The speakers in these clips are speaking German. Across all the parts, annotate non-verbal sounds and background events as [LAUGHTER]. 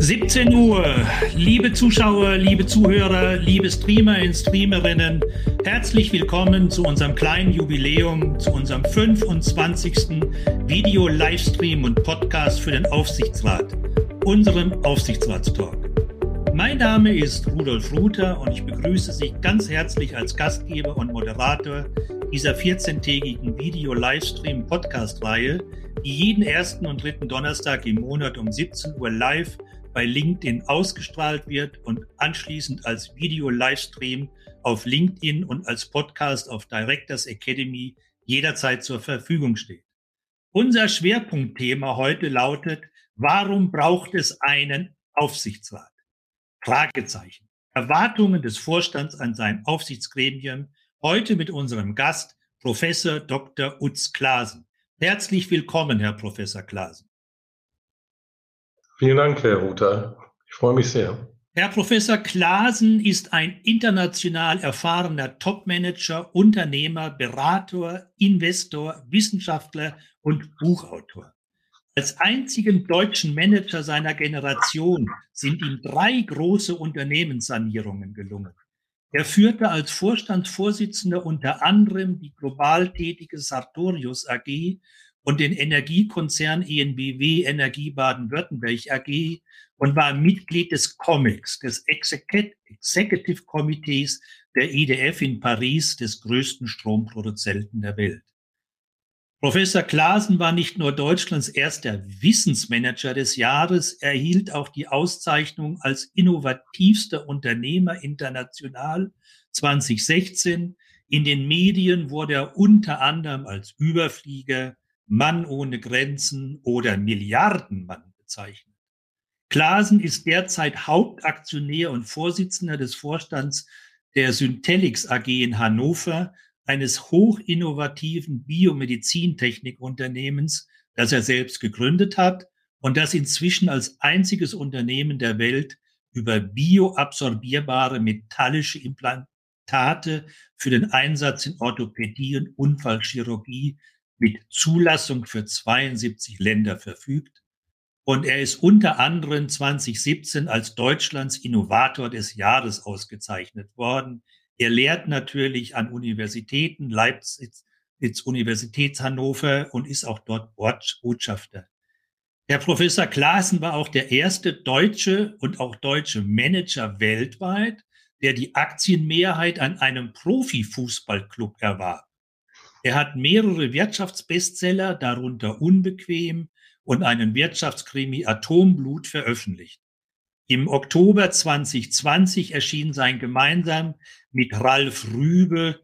17 Uhr. Liebe Zuschauer, liebe Zuhörer, liebe Streamer und Streamerinnen, herzlich willkommen zu unserem kleinen Jubiläum, zu unserem 25. Video-Livestream und Podcast für den Aufsichtsrat, unserem Aufsichtsratstalk. Mein Name ist Rudolf Ruther und ich begrüße Sie ganz herzlich als Gastgeber und Moderator dieser 14-tägigen Video-Livestream-Podcast-Reihe, die jeden ersten und dritten Donnerstag im Monat um 17 Uhr live bei LinkedIn ausgestrahlt wird und anschließend als Video-Livestream auf LinkedIn und als Podcast auf Directors Academy jederzeit zur Verfügung steht. Unser Schwerpunktthema heute lautet, warum braucht es einen Aufsichtsrat? Fragezeichen. Erwartungen des Vorstands an sein Aufsichtsgremium. Heute mit unserem Gast, Professor Dr. Utz Klasen. Herzlich willkommen, Herr Professor Klasen. Vielen Dank, Herr Ruther. Ich freue mich sehr. Herr Professor Klasen ist ein international erfahrener Topmanager, Unternehmer, Berater, Investor, Wissenschaftler und Buchautor. Als einzigen deutschen Manager seiner Generation sind ihm drei große Unternehmenssanierungen gelungen. Er führte als Vorstandsvorsitzender unter anderem die global tätige Sartorius AG und den Energiekonzern ENBW Energie Baden-Württemberg AG und war Mitglied des COMEX, des Executive Committees der IDF in Paris, des größten Stromproduzenten der Welt. Professor Klaasen war nicht nur Deutschlands erster Wissensmanager des Jahres, er erhielt auch die Auszeichnung als innovativster Unternehmer international 2016. In den Medien wurde er unter anderem als Überflieger, Mann ohne Grenzen oder Milliardenmann bezeichnet. Klaasen ist derzeit Hauptaktionär und Vorsitzender des Vorstands der Synthelix AG in Hannover, eines hochinnovativen Biomedizintechnikunternehmens, das er selbst gegründet hat und das inzwischen als einziges Unternehmen der Welt über bioabsorbierbare metallische Implantate für den Einsatz in Orthopädie und Unfallchirurgie mit Zulassung für 72 Länder verfügt. Und er ist unter anderem 2017 als Deutschlands Innovator des Jahres ausgezeichnet worden. Er lehrt natürlich an Universitäten, Leipzig, Universität Hannover und ist auch dort Botschafter. Herr Professor Klaassen war auch der erste deutsche und auch deutsche Manager weltweit, der die Aktienmehrheit an einem Profifußballclub erwarb. Er hat mehrere Wirtschaftsbestseller, darunter Unbequem und einen Wirtschaftskrimi Atomblut veröffentlicht. Im Oktober 2020 erschien sein gemeinsam mit Ralf Rübe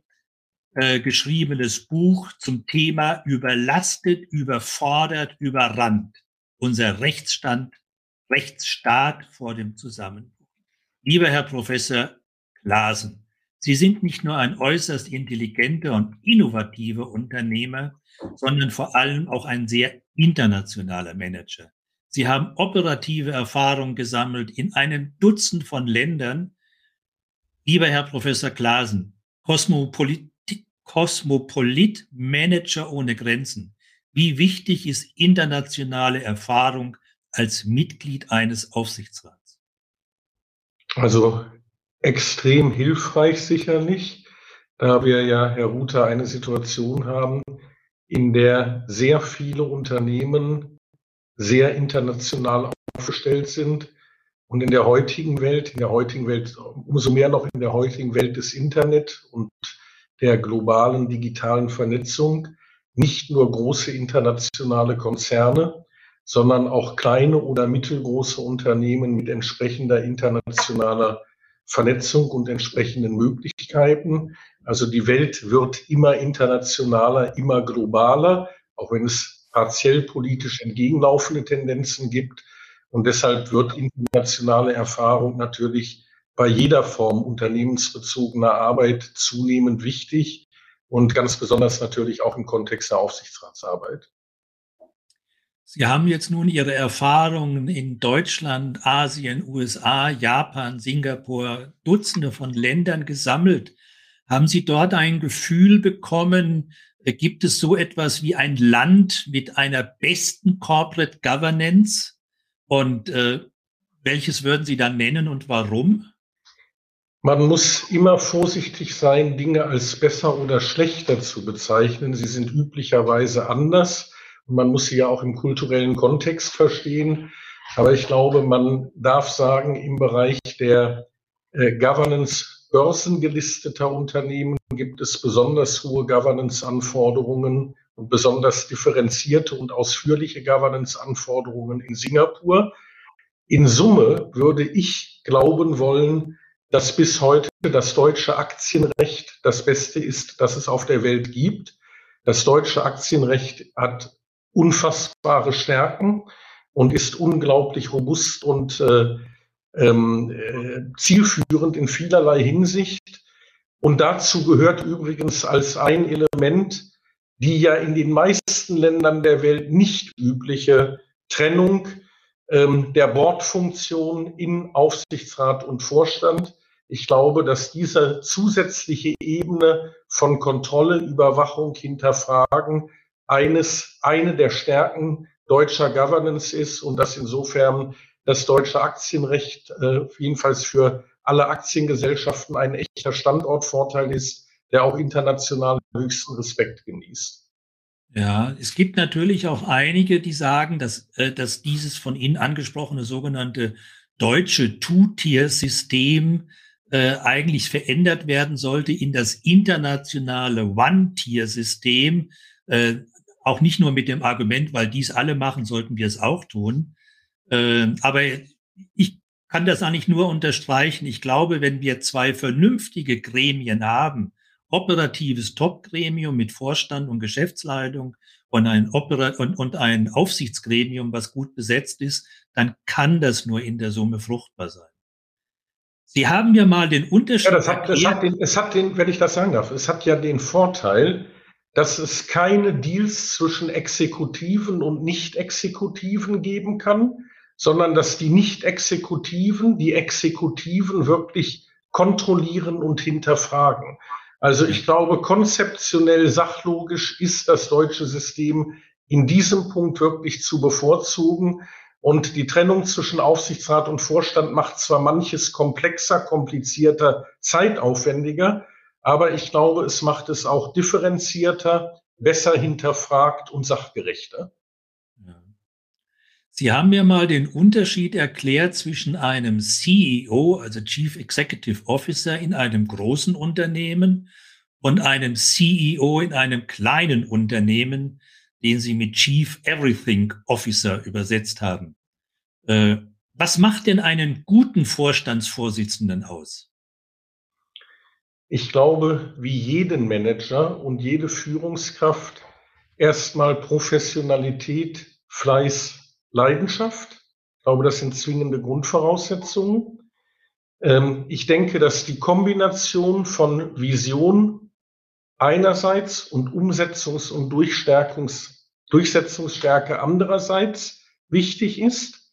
äh, geschriebenes Buch zum Thema Überlastet, überfordert, überrannt. Unser Rechtsstand, Rechtsstaat vor dem Zusammenbruch. Lieber Herr Professor Glasen, Sie sind nicht nur ein äußerst intelligenter und innovativer Unternehmer, sondern vor allem auch ein sehr internationaler Manager. Sie haben operative Erfahrung gesammelt in einem Dutzend von Ländern. Lieber Herr Professor Klasen, Kosmopolit, Kosmopolit Manager ohne Grenzen. Wie wichtig ist internationale Erfahrung als Mitglied eines Aufsichtsrats? Also extrem hilfreich sicherlich, da wir ja, Herr Ruther, eine Situation haben, in der sehr viele Unternehmen sehr international aufgestellt sind und in der heutigen Welt, in der heutigen Welt, umso mehr noch in der heutigen Welt des Internet und der globalen digitalen Vernetzung, nicht nur große internationale Konzerne, sondern auch kleine oder mittelgroße Unternehmen mit entsprechender internationaler Vernetzung und entsprechenden Möglichkeiten. Also die Welt wird immer internationaler, immer globaler, auch wenn es partiell politisch entgegenlaufende Tendenzen gibt. Und deshalb wird internationale Erfahrung natürlich bei jeder Form unternehmensbezogener Arbeit zunehmend wichtig und ganz besonders natürlich auch im Kontext der Aufsichtsratsarbeit. Sie haben jetzt nun Ihre Erfahrungen in Deutschland, Asien, USA, Japan, Singapur, Dutzende von Ländern gesammelt. Haben Sie dort ein Gefühl bekommen, äh, gibt es so etwas wie ein Land mit einer besten Corporate Governance? Und äh, welches würden Sie dann nennen und warum? Man muss immer vorsichtig sein, Dinge als besser oder schlechter zu bezeichnen. Sie sind üblicherweise anders man muss sie ja auch im kulturellen Kontext verstehen. Aber ich glaube, man darf sagen, im Bereich der äh, Governance börsengelisteter Unternehmen gibt es besonders hohe Governance-Anforderungen und besonders differenzierte und ausführliche Governance-Anforderungen in Singapur. In Summe würde ich glauben wollen, dass bis heute das deutsche Aktienrecht das Beste ist, das es auf der Welt gibt. Das deutsche Aktienrecht hat unfassbare Stärken und ist unglaublich robust und äh, ähm, äh, zielführend in vielerlei Hinsicht. Und dazu gehört übrigens als ein Element die ja in den meisten Ländern der Welt nicht übliche Trennung ähm, der Bordfunktion in Aufsichtsrat und Vorstand. Ich glaube, dass diese zusätzliche Ebene von Kontrolle, Überwachung, Hinterfragen eines, eine der Stärken deutscher Governance ist und dass insofern das deutsche Aktienrecht äh, jedenfalls für alle Aktiengesellschaften ein echter Standortvorteil ist, der auch international höchsten Respekt genießt. Ja, es gibt natürlich auch einige, die sagen, dass, äh, dass dieses von Ihnen angesprochene sogenannte deutsche Two-Tier-System äh, eigentlich verändert werden sollte in das internationale One-Tier-System. Äh, auch nicht nur mit dem Argument, weil dies alle machen, sollten wir es auch tun. Äh, aber ich kann das eigentlich nur unterstreichen. Ich glaube, wenn wir zwei vernünftige Gremien haben, operatives Top-Gremium mit Vorstand und Geschäftsleitung und ein, Opera und, und ein Aufsichtsgremium, was gut besetzt ist, dann kann das nur in der Summe fruchtbar sein. Sie haben mir mal den Unterschied. Ja, das hat, das hat den, es hat den, wenn ich das sagen darf, es hat ja den Vorteil, dass es keine Deals zwischen Exekutiven und Nicht-Exekutiven geben kann, sondern dass die Nicht-Exekutiven die Exekutiven wirklich kontrollieren und hinterfragen. Also ich glaube, konzeptionell sachlogisch ist das deutsche System in diesem Punkt wirklich zu bevorzugen. Und die Trennung zwischen Aufsichtsrat und Vorstand macht zwar manches komplexer, komplizierter, zeitaufwendiger, aber ich glaube, es macht es auch differenzierter, besser hinterfragt und sachgerechter. Sie haben mir mal den Unterschied erklärt zwischen einem CEO, also Chief Executive Officer in einem großen Unternehmen und einem CEO in einem kleinen Unternehmen, den Sie mit Chief Everything Officer übersetzt haben. Äh, was macht denn einen guten Vorstandsvorsitzenden aus? Ich glaube, wie jeden Manager und jede Führungskraft erstmal Professionalität, Fleiß, Leidenschaft. Ich glaube, das sind zwingende Grundvoraussetzungen. Ähm, ich denke, dass die Kombination von Vision einerseits und Umsetzungs- und Durchstärkungs Durchsetzungsstärke andererseits wichtig ist.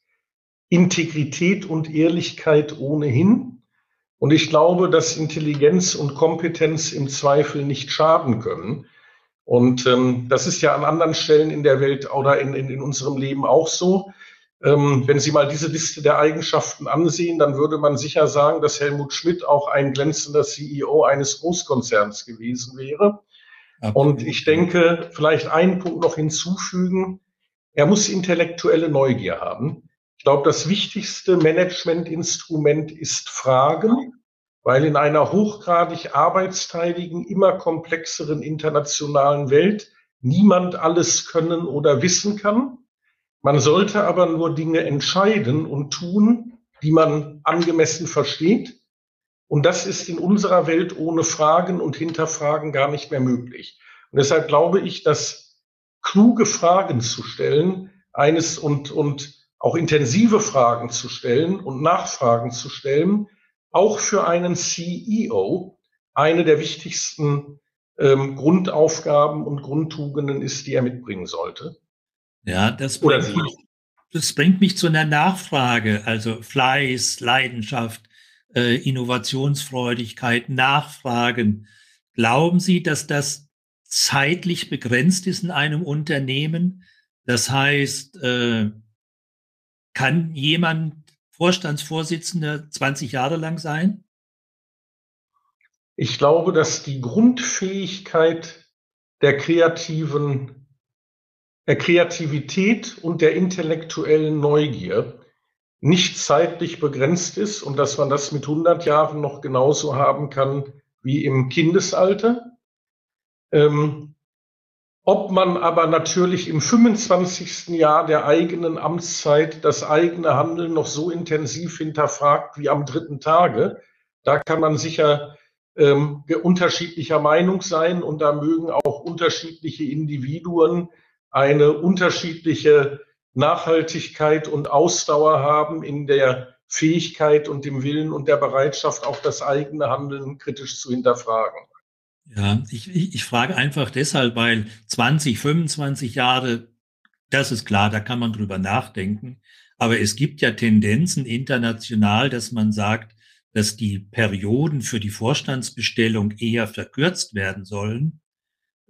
Integrität und Ehrlichkeit ohnehin. Und ich glaube, dass Intelligenz und Kompetenz im Zweifel nicht schaden können. Und ähm, das ist ja an anderen Stellen in der Welt oder in, in, in unserem Leben auch so. Ähm, wenn Sie mal diese Liste der Eigenschaften ansehen, dann würde man sicher sagen, dass Helmut Schmidt auch ein glänzender CEO eines Großkonzerns gewesen wäre. Okay. Und ich denke, vielleicht einen Punkt noch hinzufügen. Er muss intellektuelle Neugier haben. Ich glaube, das wichtigste Managementinstrument ist Fragen weil in einer hochgradig arbeitsteiligen, immer komplexeren internationalen Welt niemand alles können oder wissen kann. Man sollte aber nur Dinge entscheiden und tun, die man angemessen versteht. Und das ist in unserer Welt ohne Fragen und Hinterfragen gar nicht mehr möglich. Und deshalb glaube ich, dass kluge Fragen zu stellen, eines und, und auch intensive Fragen zu stellen und Nachfragen zu stellen, auch für einen CEO eine der wichtigsten ähm, Grundaufgaben und Grundtugenden ist, die er mitbringen sollte. Ja, das bringt, mich, das bringt mich zu einer Nachfrage. Also Fleiß, Leidenschaft, äh, Innovationsfreudigkeit, Nachfragen. Glauben Sie, dass das zeitlich begrenzt ist in einem Unternehmen? Das heißt, äh, kann jemand Vorstandsvorsitzender 20 Jahre lang sein? Ich glaube, dass die Grundfähigkeit der kreativen, der Kreativität und der intellektuellen Neugier nicht zeitlich begrenzt ist und dass man das mit 100 Jahren noch genauso haben kann wie im Kindesalter. Ähm, ob man aber natürlich im 25. Jahr der eigenen Amtszeit das eigene Handeln noch so intensiv hinterfragt wie am dritten Tage, da kann man sicher ähm, unterschiedlicher Meinung sein und da mögen auch unterschiedliche Individuen eine unterschiedliche Nachhaltigkeit und Ausdauer haben in der Fähigkeit und dem Willen und der Bereitschaft, auch das eigene Handeln kritisch zu hinterfragen. Ja, ich, ich, ich frage einfach deshalb, weil 20, 25 Jahre, das ist klar, da kann man drüber nachdenken. Aber es gibt ja Tendenzen international, dass man sagt, dass die Perioden für die Vorstandsbestellung eher verkürzt werden sollen.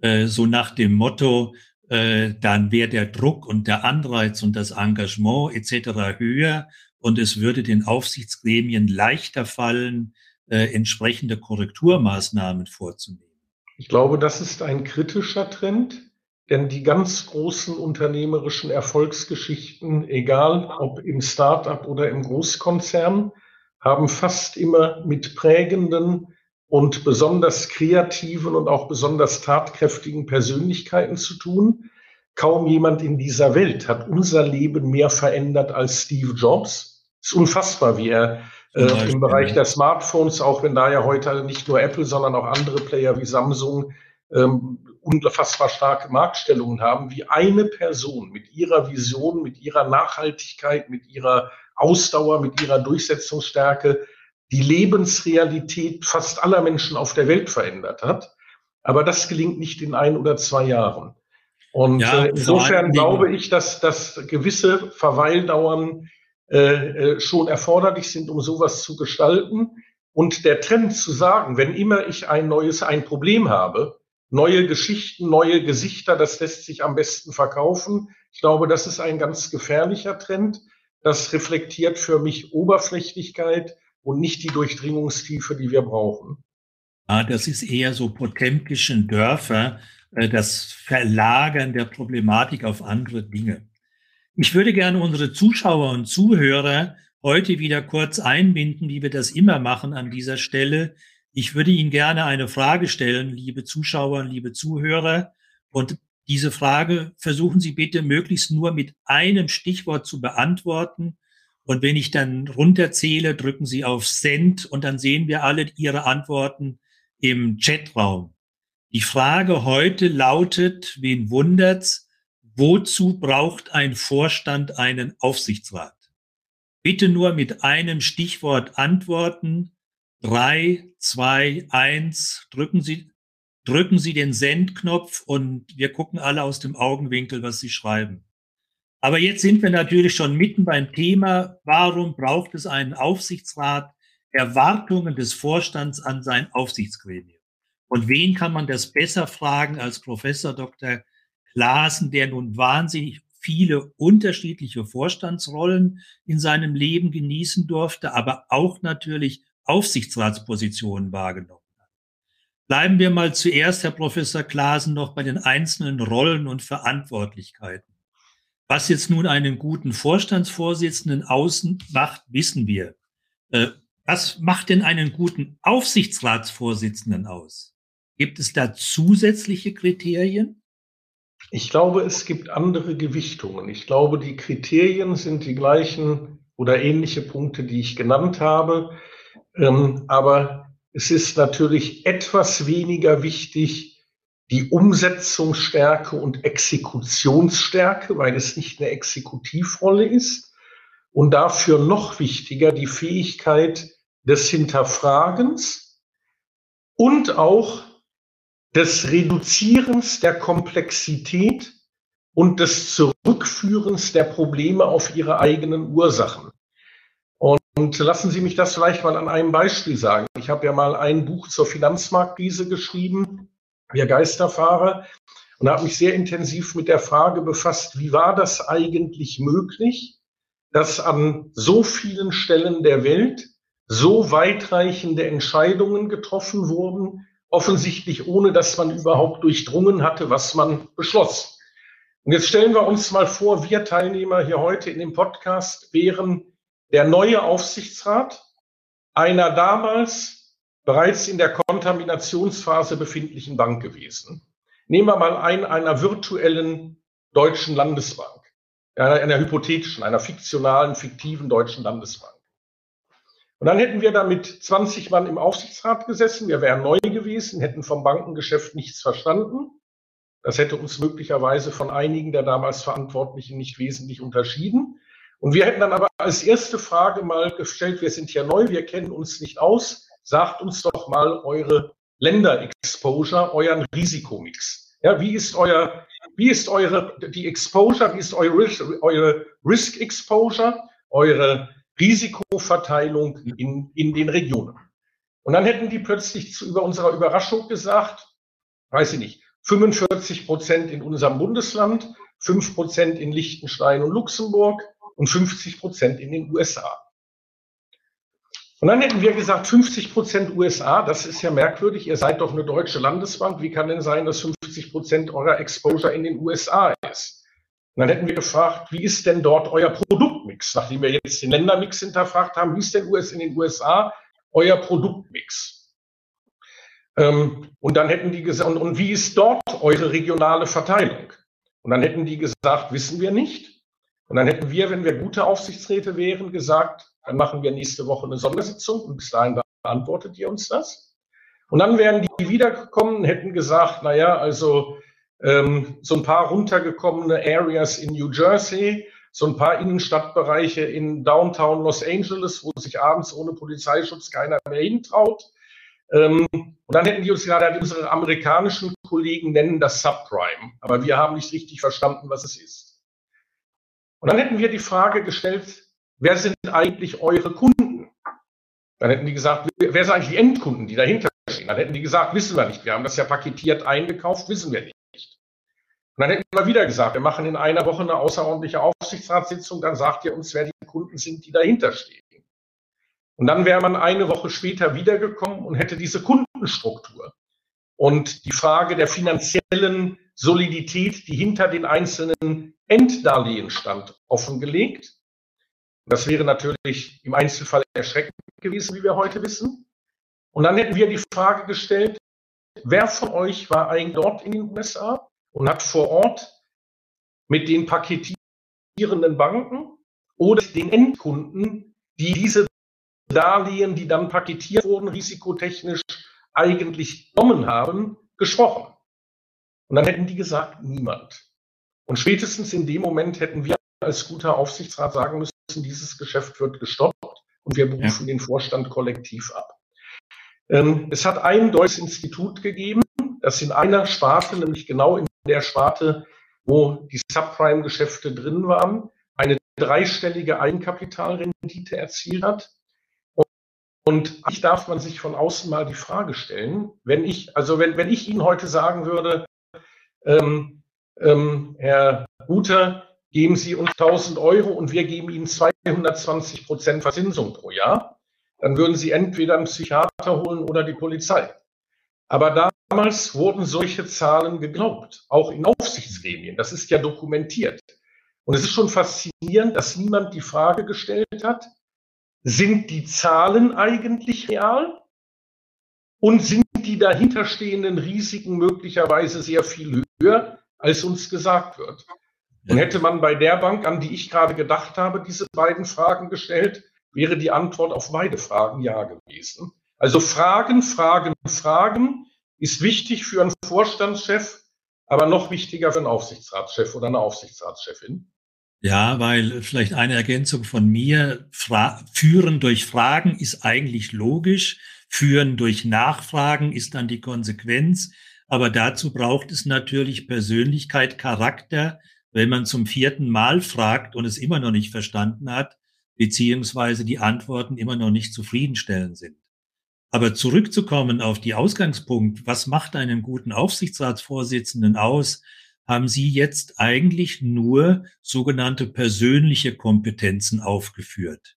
Äh, so nach dem Motto, äh, dann wäre der Druck und der Anreiz und das Engagement etc. höher und es würde den Aufsichtsgremien leichter fallen, äh, entsprechende Korrekturmaßnahmen vorzunehmen. Ich glaube, das ist ein kritischer Trend, denn die ganz großen unternehmerischen Erfolgsgeschichten, egal ob im Start-up oder im Großkonzern, haben fast immer mit prägenden und besonders kreativen und auch besonders tatkräftigen Persönlichkeiten zu tun. Kaum jemand in dieser Welt hat unser Leben mehr verändert als Steve Jobs. Es ist unfassbar, wie er äh, im Bereich der Smartphones, auch wenn da ja heute nicht nur Apple, sondern auch andere Player wie Samsung ähm, unfassbar starke Marktstellungen haben, wie eine Person mit ihrer Vision, mit ihrer Nachhaltigkeit, mit ihrer Ausdauer, mit ihrer Durchsetzungsstärke die Lebensrealität fast aller Menschen auf der Welt verändert hat. Aber das gelingt nicht in ein oder zwei Jahren. Und ja, äh, insofern glaube ich, dass, dass gewisse Verweildauern äh, äh, schon erforderlich sind, um sowas zu gestalten. Und der Trend zu sagen, wenn immer ich ein neues, ein Problem habe, neue Geschichten, neue Gesichter, das lässt sich am besten verkaufen. Ich glaube, das ist ein ganz gefährlicher Trend. Das reflektiert für mich Oberflächlichkeit und nicht die Durchdringungstiefe, die wir brauchen. Ah, das ist eher so potemkischen Dörfer, äh, das Verlagern der Problematik auf andere Dinge. Ich würde gerne unsere Zuschauer und Zuhörer heute wieder kurz einbinden, wie wir das immer machen an dieser Stelle. Ich würde Ihnen gerne eine Frage stellen, liebe Zuschauer, liebe Zuhörer. Und diese Frage versuchen Sie bitte möglichst nur mit einem Stichwort zu beantworten. Und wenn ich dann runterzähle, drücken Sie auf Send und dann sehen wir alle Ihre Antworten im Chatraum. Die Frage heute lautet, wen wundert's? Wozu braucht ein Vorstand einen Aufsichtsrat? Bitte nur mit einem Stichwort antworten. Drei, zwei, eins. Drücken Sie, drücken Sie den Sendknopf und wir gucken alle aus dem Augenwinkel, was Sie schreiben. Aber jetzt sind wir natürlich schon mitten beim Thema. Warum braucht es einen Aufsichtsrat? Erwartungen des Vorstands an sein Aufsichtsgremium. Und wen kann man das besser fragen als Professor Dr. Klaassen, der nun wahnsinnig viele unterschiedliche Vorstandsrollen in seinem Leben genießen durfte, aber auch natürlich Aufsichtsratspositionen wahrgenommen hat. Bleiben wir mal zuerst, Herr Professor Klaassen, noch bei den einzelnen Rollen und Verantwortlichkeiten. Was jetzt nun einen guten Vorstandsvorsitzenden ausmacht, wissen wir. Äh, was macht denn einen guten Aufsichtsratsvorsitzenden aus? Gibt es da zusätzliche Kriterien? Ich glaube, es gibt andere Gewichtungen. Ich glaube, die Kriterien sind die gleichen oder ähnliche Punkte, die ich genannt habe. Ähm, aber es ist natürlich etwas weniger wichtig, die Umsetzungsstärke und Exekutionsstärke, weil es nicht eine Exekutivrolle ist. Und dafür noch wichtiger die Fähigkeit, des Hinterfragens und auch des Reduzierens der Komplexität und des Zurückführens der Probleme auf ihre eigenen Ursachen. Und lassen Sie mich das vielleicht mal an einem Beispiel sagen. Ich habe ja mal ein Buch zur Finanzmarktkrise geschrieben, Wir Geisterfahrer, und habe mich sehr intensiv mit der Frage befasst, wie war das eigentlich möglich, dass an so vielen Stellen der Welt so weitreichende Entscheidungen getroffen wurden, offensichtlich ohne dass man überhaupt durchdrungen hatte, was man beschloss. Und jetzt stellen wir uns mal vor, wir Teilnehmer hier heute in dem Podcast wären der neue Aufsichtsrat einer damals bereits in der Kontaminationsphase befindlichen Bank gewesen. Nehmen wir mal ein, einer virtuellen deutschen Landesbank, einer, einer hypothetischen, einer fiktionalen, fiktiven deutschen Landesbank. Und dann hätten wir da mit 20 Mann im Aufsichtsrat gesessen. Wir wären neu gewesen, hätten vom Bankengeschäft nichts verstanden. Das hätte uns möglicherweise von einigen der damals Verantwortlichen nicht wesentlich unterschieden. Und wir hätten dann aber als erste Frage mal gestellt, wir sind hier neu, wir kennen uns nicht aus, sagt uns doch mal eure Länderexposure, euren Risikomix. Ja, wie ist euer, wie ist eure, die Exposure, wie ist eure, eure Risk Exposure, eure Risikoverteilung in, in den Regionen? Und dann hätten die plötzlich zu, über unserer Überraschung gesagt, weiß ich nicht, 45 Prozent in unserem Bundesland, 5 Prozent in Liechtenstein und Luxemburg und 50 Prozent in den USA. Und dann hätten wir gesagt, 50 Prozent USA, das ist ja merkwürdig, ihr seid doch eine deutsche Landesbank, wie kann denn sein, dass 50 Prozent eurer Exposure in den USA ist? Und dann hätten wir gefragt, wie ist denn dort euer Produktmix? Nachdem wir jetzt den Ländermix hinterfragt haben, wie ist denn US in den USA euer Produktmix? Ähm, und dann hätten die gesagt, und, und wie ist dort eure regionale Verteilung? Und dann hätten die gesagt, wissen wir nicht. Und dann hätten wir, wenn wir gute Aufsichtsräte wären, gesagt, dann machen wir nächste Woche eine Sondersitzung und bis dahin beantwortet ihr uns das. Und dann wären die wiedergekommen, hätten gesagt, naja, also ähm, so ein paar runtergekommene Areas in New Jersey, so ein paar Innenstadtbereiche in Downtown Los Angeles, wo sich abends ohne Polizeischutz keiner mehr hintraut. Ähm, und dann hätten die uns gerade unsere amerikanischen Kollegen nennen das Subprime. Aber wir haben nicht richtig verstanden, was es ist. Und dann hätten wir die Frage gestellt, wer sind eigentlich eure Kunden? Dann hätten die gesagt, wer sind eigentlich die Endkunden, die dahinter stehen? Dann hätten die gesagt, wissen wir nicht. Wir haben das ja paketiert eingekauft, wissen wir nicht. Und dann hätten wir wieder gesagt, wir machen in einer Woche eine außerordentliche Aufsichtsratssitzung, dann sagt ihr uns, wer die Kunden sind, die dahinter stehen. Und dann wäre man eine Woche später wiedergekommen und hätte diese Kundenstruktur und die Frage der finanziellen Solidität, die hinter den einzelnen Enddarlehen stand, offengelegt. Das wäre natürlich im Einzelfall erschreckend gewesen, wie wir heute wissen. Und dann hätten wir die Frage gestellt, wer von euch war eigentlich dort in den USA und hat vor Ort mit den paketierenden Banken oder den Endkunden, die diese Darlehen, die dann paketiert wurden, risikotechnisch eigentlich genommen haben, gesprochen. Und dann hätten die gesagt, niemand. Und spätestens in dem Moment hätten wir als guter Aufsichtsrat sagen müssen, dieses Geschäft wird gestoppt und wir berufen ja. den Vorstand kollektiv ab. Ähm, es hat ein deutsches Institut gegeben, das in einer Sparte, nämlich genau in der Sparte, wo die Subprime-Geschäfte drin waren, eine dreistellige Eigenkapitalrendite erzielt hat. Und ich darf man sich von außen mal die Frage stellen, wenn ich, also wenn, wenn ich Ihnen heute sagen würde, ähm, ähm, Herr Guter, geben Sie uns 1000 Euro und wir geben Ihnen 220 Prozent Verzinsung pro Jahr, dann würden Sie entweder einen Psychiater holen oder die Polizei. Aber damals wurden solche Zahlen geglaubt, auch in Aufsichtsgremien. Das ist ja dokumentiert. Und es ist schon faszinierend, dass niemand die Frage gestellt hat, sind die Zahlen eigentlich real? Und sind die dahinterstehenden Risiken möglicherweise sehr viel höher, als uns gesagt wird? Und hätte man bei der Bank, an die ich gerade gedacht habe, diese beiden Fragen gestellt, wäre die Antwort auf beide Fragen ja gewesen. Also Fragen, Fragen, Fragen ist wichtig für einen Vorstandschef, aber noch wichtiger für einen Aufsichtsratschef oder eine Aufsichtsratschefin. Ja, weil vielleicht eine Ergänzung von mir, Fra führen durch Fragen ist eigentlich logisch, führen durch Nachfragen ist dann die Konsequenz, aber dazu braucht es natürlich Persönlichkeit, Charakter, wenn man zum vierten Mal fragt und es immer noch nicht verstanden hat, beziehungsweise die Antworten immer noch nicht zufriedenstellend sind. Aber zurückzukommen auf die Ausgangspunkt, was macht einen guten Aufsichtsratsvorsitzenden aus? haben Sie jetzt eigentlich nur sogenannte persönliche Kompetenzen aufgeführt.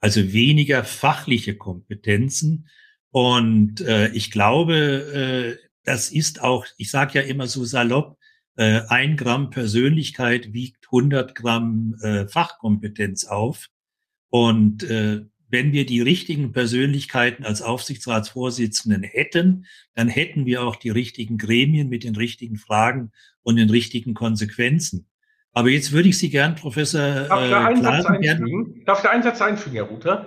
Also weniger fachliche Kompetenzen. Und äh, ich glaube, äh, das ist auch, ich sage ja immer so salopp, äh, ein Gramm Persönlichkeit wiegt 100 Gramm äh, Fachkompetenz auf. Und äh, wenn wir die richtigen Persönlichkeiten als Aufsichtsratsvorsitzenden hätten, dann hätten wir auch die richtigen Gremien mit den richtigen Fragen und den richtigen Konsequenzen. Aber jetzt würde ich Sie gern, Professor Darf ich einen Satz einfügen? Darf ich einen Satz einfügen, Herr Ruther?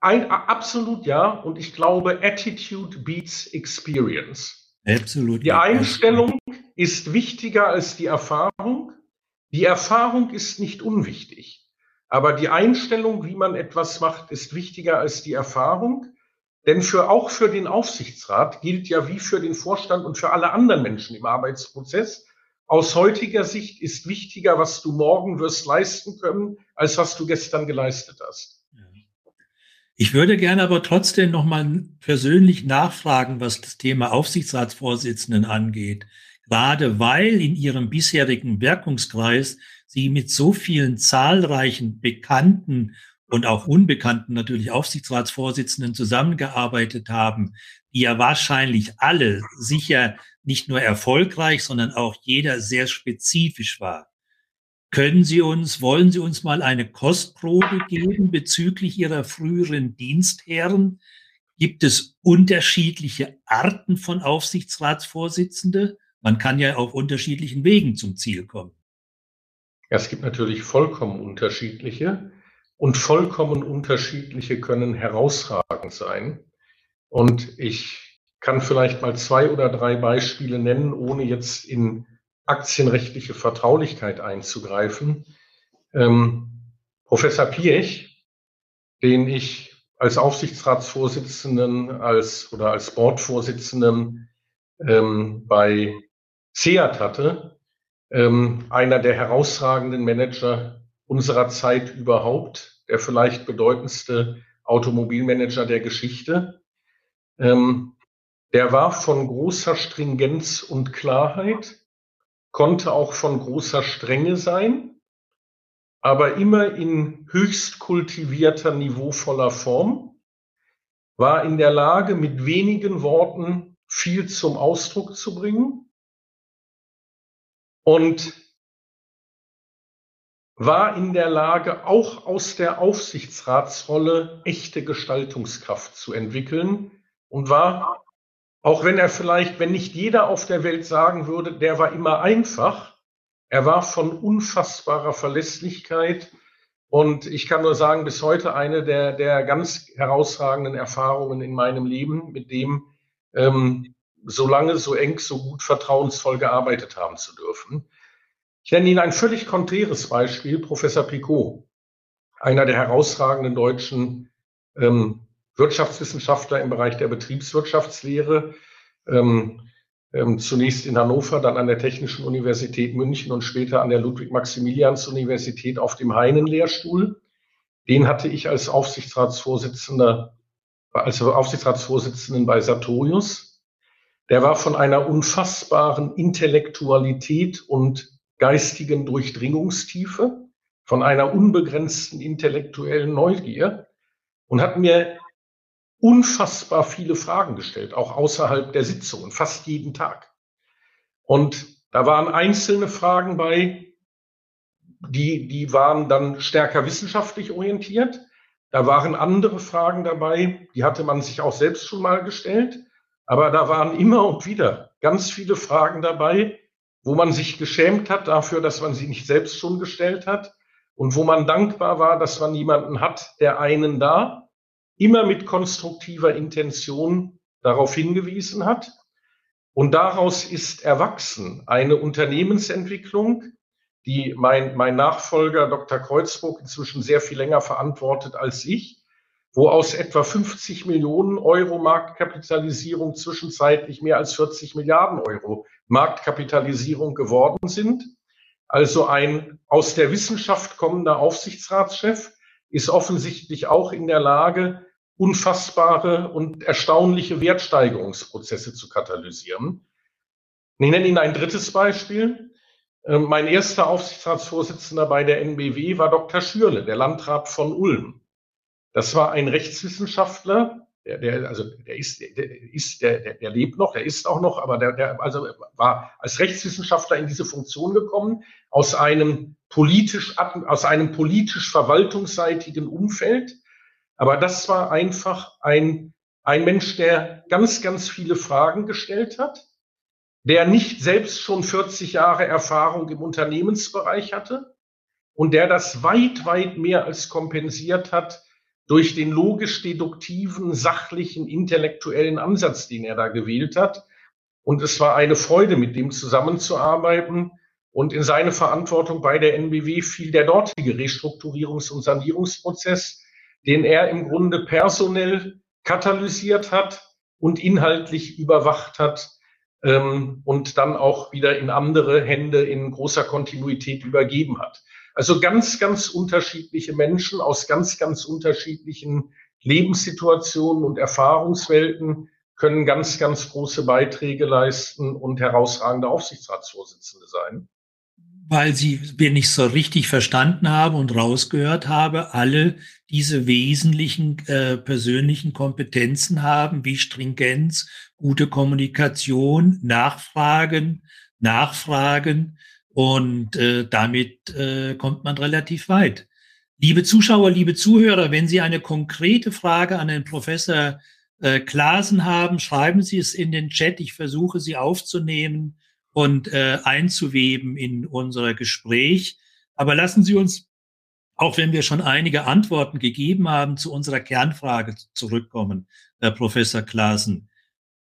Ein, absolut ja. Und ich glaube, Attitude beats Experience. Absolut. Die Einstellung ist wichtiger als die Erfahrung. Die Erfahrung ist nicht unwichtig. Aber die Einstellung, wie man etwas macht, ist wichtiger als die Erfahrung. Denn für, auch für den Aufsichtsrat gilt ja wie für den Vorstand und für alle anderen Menschen im Arbeitsprozess, aus heutiger Sicht ist wichtiger, was du morgen wirst leisten können, als was du gestern geleistet hast. Ich würde gerne aber trotzdem nochmal persönlich nachfragen, was das Thema Aufsichtsratsvorsitzenden angeht. Gerade weil in Ihrem bisherigen Wirkungskreis Sie mit so vielen zahlreichen bekannten und auch unbekannten natürlich Aufsichtsratsvorsitzenden zusammengearbeitet haben, die ja wahrscheinlich alle sicher nicht nur erfolgreich, sondern auch jeder sehr spezifisch war. Können Sie uns, wollen Sie uns mal eine Kostprobe geben bezüglich Ihrer früheren Dienstherren? Gibt es unterschiedliche Arten von Aufsichtsratsvorsitzende? Man kann ja auf unterschiedlichen Wegen zum Ziel kommen. Ja, es gibt natürlich vollkommen unterschiedliche und vollkommen unterschiedliche können herausragend sein. Und ich kann vielleicht mal zwei oder drei Beispiele nennen, ohne jetzt in aktienrechtliche Vertraulichkeit einzugreifen. Ähm, Professor Piech, den ich als Aufsichtsratsvorsitzenden als, oder als Boardvorsitzenden ähm, bei SEAT hatte, ähm, einer der herausragenden Manager unserer Zeit überhaupt, der vielleicht bedeutendste Automobilmanager der Geschichte. Ähm, der war von großer Stringenz und Klarheit, konnte auch von großer Strenge sein, aber immer in höchst kultivierter, niveauvoller Form, war in der Lage, mit wenigen Worten viel zum Ausdruck zu bringen und war in der Lage, auch aus der Aufsichtsratsrolle echte Gestaltungskraft zu entwickeln und war, auch wenn er vielleicht, wenn nicht jeder auf der Welt sagen würde, der war immer einfach, er war von unfassbarer Verlässlichkeit und ich kann nur sagen, bis heute eine der, der ganz herausragenden Erfahrungen in meinem Leben, mit dem ähm, so lange, so eng, so gut vertrauensvoll gearbeitet haben zu dürfen. Ich nenne Ihnen ein völlig konträres Beispiel, Professor Picot, einer der herausragenden deutschen ähm, Wirtschaftswissenschaftler im Bereich der Betriebswirtschaftslehre, ähm, ähm, zunächst in Hannover, dann an der Technischen Universität München und später an der Ludwig-Maximilians-Universität auf dem Heinen-Lehrstuhl. Den hatte ich als Aufsichtsratsvorsitzender, als Aufsichtsratsvorsitzenden bei Sartorius der war von einer unfassbaren Intellektualität und geistigen Durchdringungstiefe, von einer unbegrenzten intellektuellen Neugier und hat mir unfassbar viele Fragen gestellt, auch außerhalb der Sitzungen, fast jeden Tag. Und da waren einzelne Fragen bei, die, die waren dann stärker wissenschaftlich orientiert. Da waren andere Fragen dabei, die hatte man sich auch selbst schon mal gestellt. Aber da waren immer und wieder ganz viele Fragen dabei, wo man sich geschämt hat dafür, dass man sie nicht selbst schon gestellt hat und wo man dankbar war, dass man jemanden hat, der einen da immer mit konstruktiver Intention darauf hingewiesen hat. Und daraus ist erwachsen eine Unternehmensentwicklung, die mein, mein Nachfolger Dr. Kreuzburg inzwischen sehr viel länger verantwortet als ich, wo aus etwa 50 Millionen Euro Marktkapitalisierung zwischenzeitlich mehr als 40 Milliarden Euro Marktkapitalisierung geworden sind. Also ein aus der Wissenschaft kommender Aufsichtsratschef ist offensichtlich auch in der Lage, unfassbare und erstaunliche Wertsteigerungsprozesse zu katalysieren. Ich nenne Ihnen ein drittes Beispiel. Ähm, mein erster Aufsichtsratsvorsitzender bei der NBW war Dr. Schürle, der Landrat von Ulm. Das war ein Rechtswissenschaftler, der, der also der ist, der ist, der, der lebt noch, der ist auch noch, aber der, der also war als Rechtswissenschaftler in diese Funktion gekommen aus einem politisch aus einem politisch verwaltungsseitigen Umfeld. Aber das war einfach ein ein Mensch, der ganz ganz viele Fragen gestellt hat, der nicht selbst schon 40 Jahre Erfahrung im Unternehmensbereich hatte und der das weit weit mehr als kompensiert hat durch den logisch-deduktiven, sachlichen, intellektuellen Ansatz, den er da gewählt hat. Und es war eine Freude, mit dem zusammenzuarbeiten. Und in seine Verantwortung bei der NBW fiel der dortige Restrukturierungs- und Sanierungsprozess, den er im Grunde personell katalysiert hat und inhaltlich überwacht hat ähm, und dann auch wieder in andere Hände in großer Kontinuität übergeben hat. Also ganz, ganz unterschiedliche Menschen aus ganz, ganz unterschiedlichen Lebenssituationen und Erfahrungswelten können ganz, ganz große Beiträge leisten und herausragende Aufsichtsratsvorsitzende sein. Weil Sie, wenn ich so richtig verstanden habe und rausgehört habe, alle diese wesentlichen äh, persönlichen Kompetenzen haben, wie Stringenz, gute Kommunikation, Nachfragen, Nachfragen, und äh, damit äh, kommt man relativ weit. Liebe Zuschauer, liebe Zuhörer, wenn Sie eine konkrete Frage an den Professor äh, Klasen haben, schreiben Sie es in den Chat. Ich versuche sie aufzunehmen und äh, einzuweben in unser Gespräch. Aber lassen Sie uns, auch wenn wir schon einige Antworten gegeben haben, zu unserer Kernfrage zurückkommen, Herr Professor Klasen.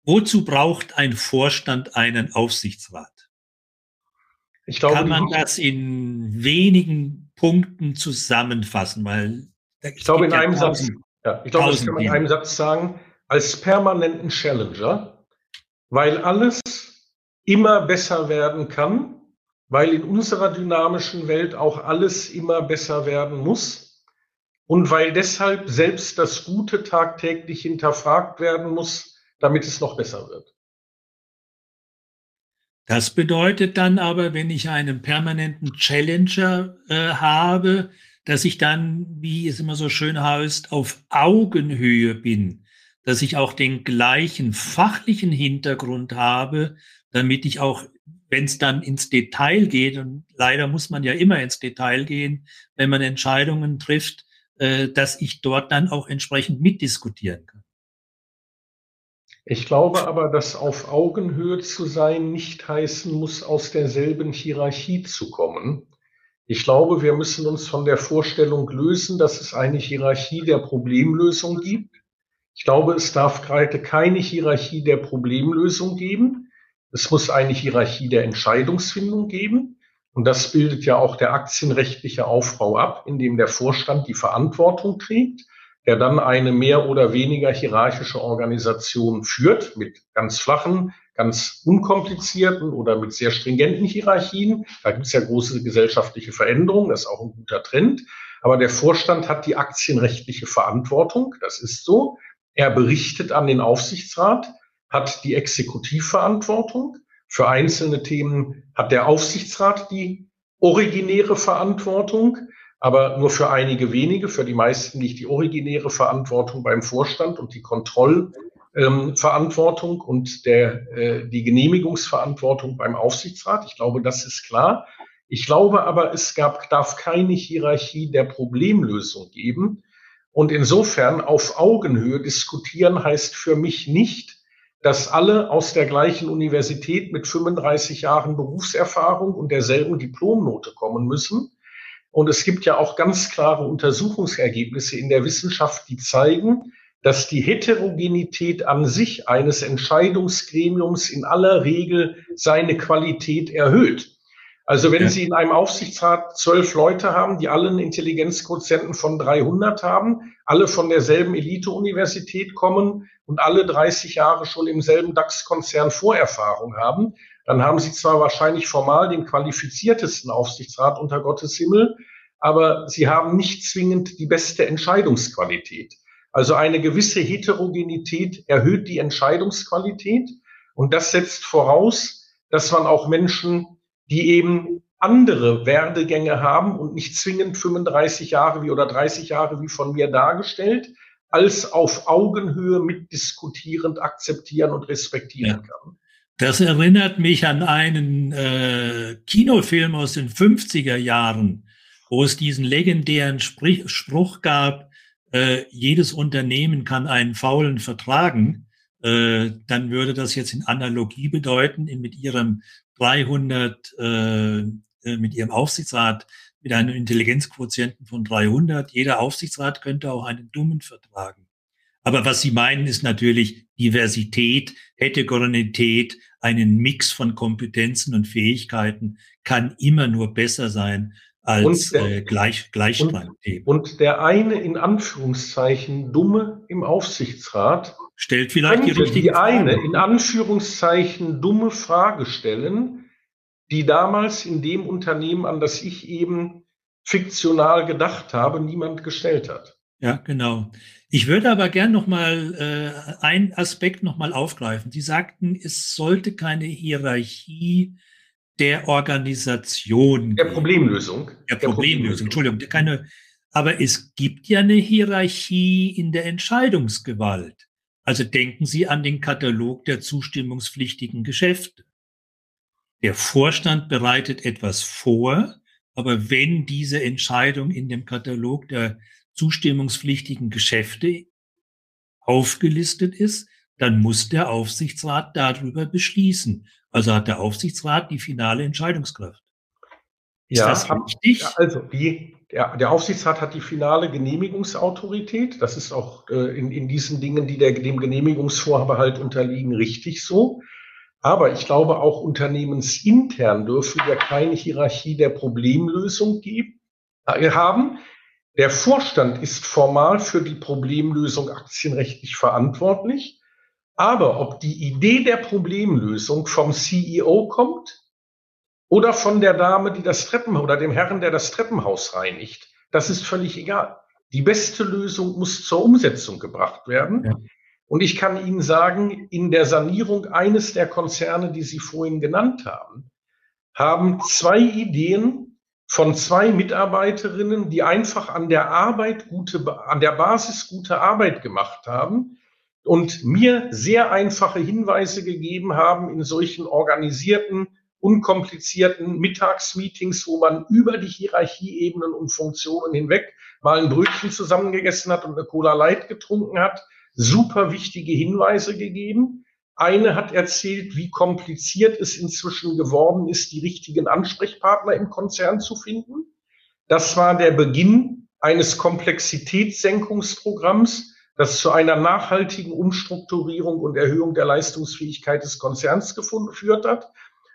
Wozu braucht ein Vorstand einen Aufsichtsrat? Ich glaube, Kann man das in wenigen Punkten zusammenfassen? Weil ich glaube, in ja einem Satz, ja, ich glaube, das kann man in einem Satz sagen, als permanenten Challenger, weil alles immer besser werden kann, weil in unserer dynamischen Welt auch alles immer besser werden muss und weil deshalb selbst das Gute tagtäglich hinterfragt werden muss, damit es noch besser wird. Das bedeutet dann aber, wenn ich einen permanenten Challenger äh, habe, dass ich dann, wie es immer so schön heißt, auf Augenhöhe bin, dass ich auch den gleichen fachlichen Hintergrund habe, damit ich auch, wenn es dann ins Detail geht, und leider muss man ja immer ins Detail gehen, wenn man Entscheidungen trifft, äh, dass ich dort dann auch entsprechend mitdiskutieren kann. Ich glaube aber, dass auf Augenhöhe zu sein nicht heißen muss, aus derselben Hierarchie zu kommen. Ich glaube, wir müssen uns von der Vorstellung lösen, dass es eine Hierarchie der Problemlösung gibt. Ich glaube, es darf gerade keine Hierarchie der Problemlösung geben. Es muss eine Hierarchie der Entscheidungsfindung geben. Und das bildet ja auch der aktienrechtliche Aufbau ab, in dem der Vorstand die Verantwortung trägt der dann eine mehr oder weniger hierarchische Organisation führt mit ganz flachen, ganz unkomplizierten oder mit sehr stringenten Hierarchien. Da gibt es ja große gesellschaftliche Veränderungen, das ist auch ein guter Trend. Aber der Vorstand hat die aktienrechtliche Verantwortung, das ist so. Er berichtet an den Aufsichtsrat, hat die Exekutivverantwortung. Für einzelne Themen hat der Aufsichtsrat die originäre Verantwortung aber nur für einige wenige. Für die meisten liegt die originäre Verantwortung beim Vorstand und die Kontrollverantwortung ähm, und der, äh, die Genehmigungsverantwortung beim Aufsichtsrat. Ich glaube, das ist klar. Ich glaube aber, es gab, darf keine Hierarchie der Problemlösung geben. Und insofern auf Augenhöhe diskutieren heißt für mich nicht, dass alle aus der gleichen Universität mit 35 Jahren Berufserfahrung und derselben Diplomnote kommen müssen, und es gibt ja auch ganz klare Untersuchungsergebnisse in der Wissenschaft, die zeigen, dass die Heterogenität an sich eines Entscheidungsgremiums in aller Regel seine Qualität erhöht. Also wenn ja. Sie in einem Aufsichtsrat zwölf Leute haben, die alle einen Intelligenzquotienten von 300 haben, alle von derselben Elite-Universität kommen und alle 30 Jahre schon im selben DAX-Konzern Vorerfahrung haben, dann haben Sie zwar wahrscheinlich formal den qualifiziertesten Aufsichtsrat unter Gottes Himmel, aber Sie haben nicht zwingend die beste Entscheidungsqualität. Also eine gewisse Heterogenität erhöht die Entscheidungsqualität und das setzt voraus, dass man auch Menschen die eben andere Werdegänge haben und nicht zwingend 35 Jahre wie oder 30 Jahre wie von mir dargestellt, als auf Augenhöhe mitdiskutierend akzeptieren und respektieren ja. kann. Das erinnert mich an einen äh, Kinofilm aus den 50er Jahren, wo es diesen legendären Sprich Spruch gab, äh, jedes Unternehmen kann einen Faulen vertragen. Äh, dann würde das jetzt in Analogie bedeuten, in, mit ihrem 300 äh, äh, mit ihrem Aufsichtsrat mit einem Intelligenzquotienten von 300. Jeder Aufsichtsrat könnte auch einen Dummen vertragen. Aber was Sie meinen, ist natürlich Diversität, Heterogenität, einen Mix von Kompetenzen und Fähigkeiten kann immer nur besser sein als der, äh, Gleich, Gleichstrangthemen. Und, und der eine in Anführungszeichen Dumme im Aufsichtsrat stellt vielleicht die richtige die eine in Anführungszeichen dumme Frage stellen, die damals in dem Unternehmen, an das ich eben fiktional gedacht habe, niemand gestellt hat. Ja, genau. Ich würde aber gern noch mal äh, einen Aspekt noch mal aufgreifen. Sie sagten, es sollte keine Hierarchie der Organisation. Der Problemlösung. Der, der Problemlösung, Problemlösung, Entschuldigung, keine. Aber es gibt ja eine Hierarchie in der Entscheidungsgewalt. Also denken Sie an den Katalog der zustimmungspflichtigen Geschäfte. Der Vorstand bereitet etwas vor, aber wenn diese Entscheidung in dem Katalog der zustimmungspflichtigen Geschäfte aufgelistet ist, dann muss der Aufsichtsrat darüber beschließen. Also hat der Aufsichtsrat die finale Entscheidungskraft. Ist ja, das richtig? Also die der, der Aufsichtsrat hat die finale Genehmigungsautorität. Das ist auch äh, in, in diesen Dingen, die der, dem Genehmigungsvorbehalt unterliegen, richtig so. Aber ich glaube, auch unternehmensintern dürfen wir keine Hierarchie der Problemlösung geben, äh, haben. Der Vorstand ist formal für die Problemlösung aktienrechtlich verantwortlich. Aber ob die Idee der Problemlösung vom CEO kommt oder von der Dame, die das Treppen oder dem Herrn, der das Treppenhaus reinigt. Das ist völlig egal. Die beste Lösung muss zur Umsetzung gebracht werden. Ja. Und ich kann Ihnen sagen, in der Sanierung eines der Konzerne, die Sie vorhin genannt haben, haben zwei Ideen von zwei Mitarbeiterinnen, die einfach an der Arbeit gute, an der Basis gute Arbeit gemacht haben und mir sehr einfache Hinweise gegeben haben in solchen organisierten unkomplizierten Mittagsmeetings, wo man über die Hierarchieebenen und Funktionen hinweg mal ein Brötchen zusammengegessen hat und eine Cola Light getrunken hat, super wichtige Hinweise gegeben. Eine hat erzählt, wie kompliziert es inzwischen geworden ist, die richtigen Ansprechpartner im Konzern zu finden. Das war der Beginn eines Komplexitätssenkungsprogramms, das zu einer nachhaltigen Umstrukturierung und Erhöhung der Leistungsfähigkeit des Konzerns geführt hat.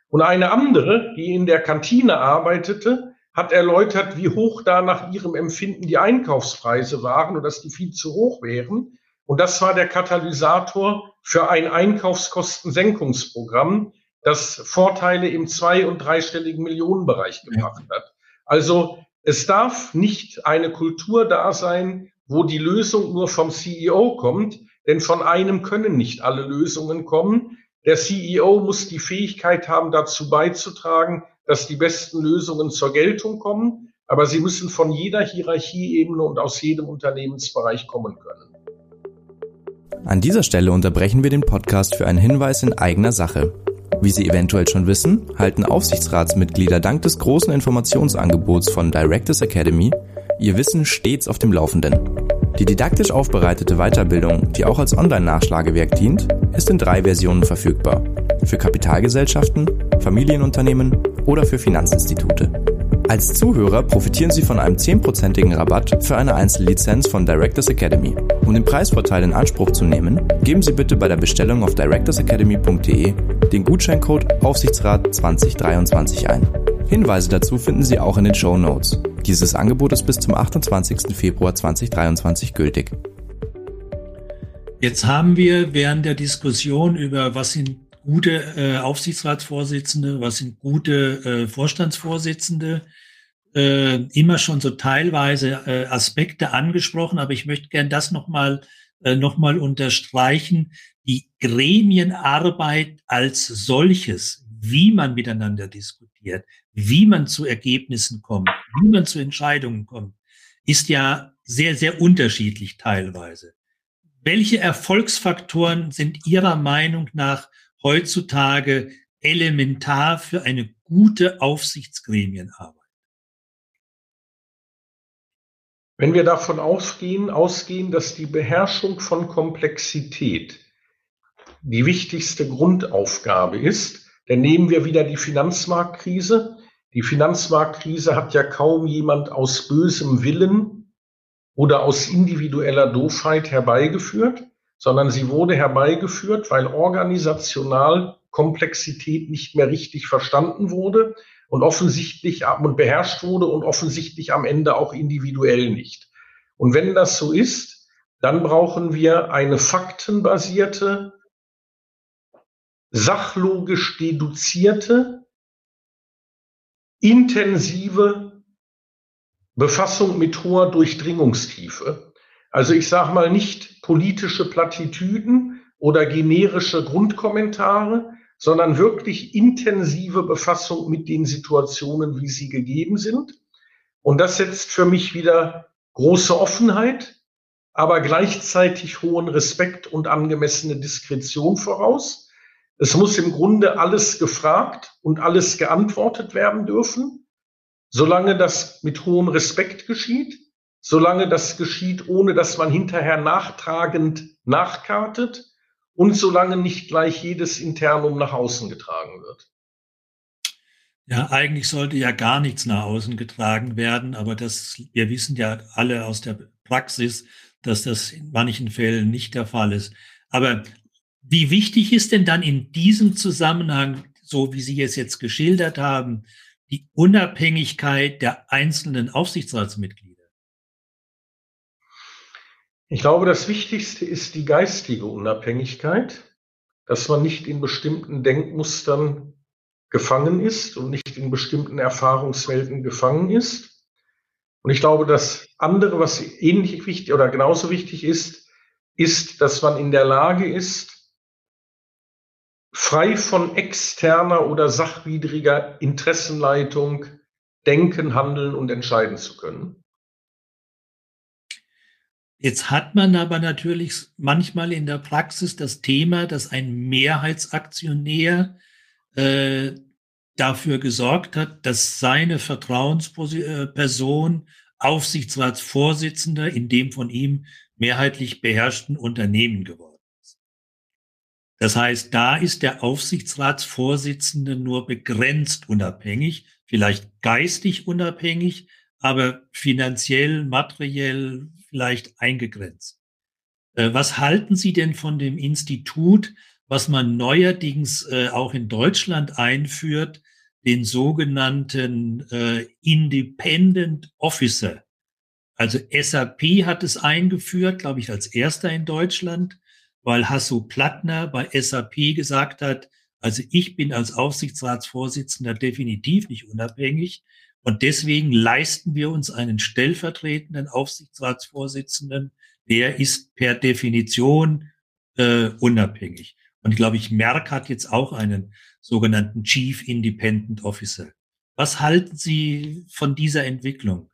Und eine andere, die in der Kantine arbeitete, hat erläutert, wie hoch da nach ihrem Empfinden die Einkaufspreise waren und dass die viel zu hoch wären. Und das war der Katalysator für ein Einkaufskostensenkungsprogramm, das Vorteile im zwei- und dreistelligen Millionenbereich gebracht hat. Also es darf nicht eine Kultur da sein, wo die Lösung nur vom CEO kommt, denn von einem können nicht alle Lösungen kommen. Der CEO muss die Fähigkeit haben, dazu beizutragen, dass die besten Lösungen zur Geltung kommen, aber sie müssen von jeder Hierarchieebene und aus jedem Unternehmensbereich kommen können. An dieser Stelle unterbrechen wir den Podcast für einen Hinweis in eigener Sache. Wie Sie eventuell schon wissen, halten Aufsichtsratsmitglieder dank des großen Informationsangebots von Directors Academy ihr Wissen stets auf dem Laufenden. Die didaktisch aufbereitete Weiterbildung, die auch als Online-Nachschlagewerk dient, ist in drei Versionen verfügbar. Für Kapitalgesellschaften, Familienunternehmen oder für Finanzinstitute. Als Zuhörer profitieren Sie von einem 10%igen Rabatt für eine Einzellizenz von Directors Academy. Um den Preisvorteil in Anspruch zu nehmen, geben Sie bitte bei der Bestellung auf directorsacademy.de den Gutscheincode Aufsichtsrat 2023 ein. Hinweise dazu finden Sie auch in den Show Notes. Dieses Angebot ist bis zum 28. Februar 2023 gültig. Jetzt haben wir während der Diskussion über was sind gute äh, Aufsichtsratsvorsitzende, was sind gute äh, Vorstandsvorsitzende, äh, immer schon so teilweise äh, Aspekte angesprochen, aber ich möchte gern das nochmal äh, noch unterstreichen. Die Gremienarbeit als solches, wie man miteinander diskutiert, wie man zu Ergebnissen kommt, wie man zu Entscheidungen kommt, ist ja sehr, sehr unterschiedlich teilweise. Welche Erfolgsfaktoren sind Ihrer Meinung nach heutzutage elementar für eine gute Aufsichtsgremienarbeit? Wenn wir davon ausgehen, ausgehen, dass die Beherrschung von Komplexität die wichtigste Grundaufgabe ist, dann nehmen wir wieder die Finanzmarktkrise. Die Finanzmarktkrise hat ja kaum jemand aus bösem Willen oder aus individueller Doofheit herbeigeführt, sondern sie wurde herbeigeführt, weil organisational Komplexität nicht mehr richtig verstanden wurde und offensichtlich und beherrscht wurde und offensichtlich am Ende auch individuell nicht. Und wenn das so ist, dann brauchen wir eine faktenbasierte, sachlogisch deduzierte, intensive Befassung mit hoher Durchdringungstiefe. Also ich sage mal nicht politische Plattitüden oder generische Grundkommentare, sondern wirklich intensive Befassung mit den Situationen, wie sie gegeben sind. Und das setzt für mich wieder große Offenheit, aber gleichzeitig hohen Respekt und angemessene Diskretion voraus. Es muss im Grunde alles gefragt und alles geantwortet werden dürfen, solange das mit hohem Respekt geschieht, solange das geschieht, ohne dass man hinterher nachtragend nachkartet und solange nicht gleich jedes Internum nach außen getragen wird. Ja, eigentlich sollte ja gar nichts nach außen getragen werden, aber das, wir wissen ja alle aus der Praxis, dass das in manchen Fällen nicht der Fall ist. Aber wie wichtig ist denn dann in diesem Zusammenhang, so wie Sie es jetzt geschildert haben, die Unabhängigkeit der einzelnen Aufsichtsratsmitglieder? Ich glaube, das Wichtigste ist die geistige Unabhängigkeit, dass man nicht in bestimmten Denkmustern gefangen ist und nicht in bestimmten Erfahrungswelten gefangen ist. Und ich glaube, das andere, was ähnlich wichtig oder genauso wichtig ist, ist, dass man in der Lage ist, frei von externer oder sachwidriger Interessenleitung denken, handeln und entscheiden zu können. Jetzt hat man aber natürlich manchmal in der Praxis das Thema, dass ein Mehrheitsaktionär äh, dafür gesorgt hat, dass seine Vertrauensperson Aufsichtsratsvorsitzender in dem von ihm mehrheitlich beherrschten Unternehmen geworden ist. Das heißt, da ist der Aufsichtsratsvorsitzende nur begrenzt unabhängig, vielleicht geistig unabhängig, aber finanziell, materiell vielleicht eingegrenzt. Äh, was halten Sie denn von dem Institut, was man neuerdings äh, auch in Deutschland einführt, den sogenannten äh, Independent Officer? Also SAP hat es eingeführt, glaube ich, als erster in Deutschland, weil Hasso Plattner bei SAP gesagt hat, also ich bin als Aufsichtsratsvorsitzender definitiv nicht unabhängig. Und deswegen leisten wir uns einen stellvertretenden Aufsichtsratsvorsitzenden, der ist per Definition äh, unabhängig. Und ich glaube ich, Merck hat jetzt auch einen sogenannten Chief Independent Officer. Was halten Sie von dieser Entwicklung?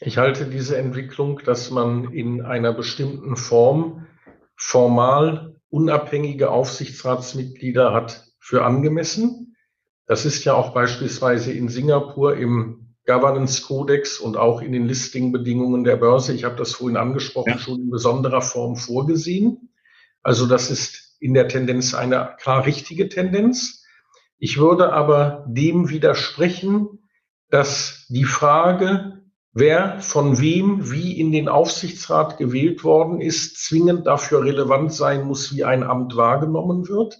Ich halte diese Entwicklung, dass man in einer bestimmten Form formal unabhängige Aufsichtsratsmitglieder hat, für angemessen. Das ist ja auch beispielsweise in Singapur im Governance Codex und auch in den Listing-Bedingungen der Börse, ich habe das vorhin angesprochen, ja. schon in besonderer Form vorgesehen. Also das ist in der Tendenz eine klar richtige Tendenz. Ich würde aber dem widersprechen, dass die Frage, wer von wem wie in den Aufsichtsrat gewählt worden ist, zwingend dafür relevant sein muss, wie ein Amt wahrgenommen wird.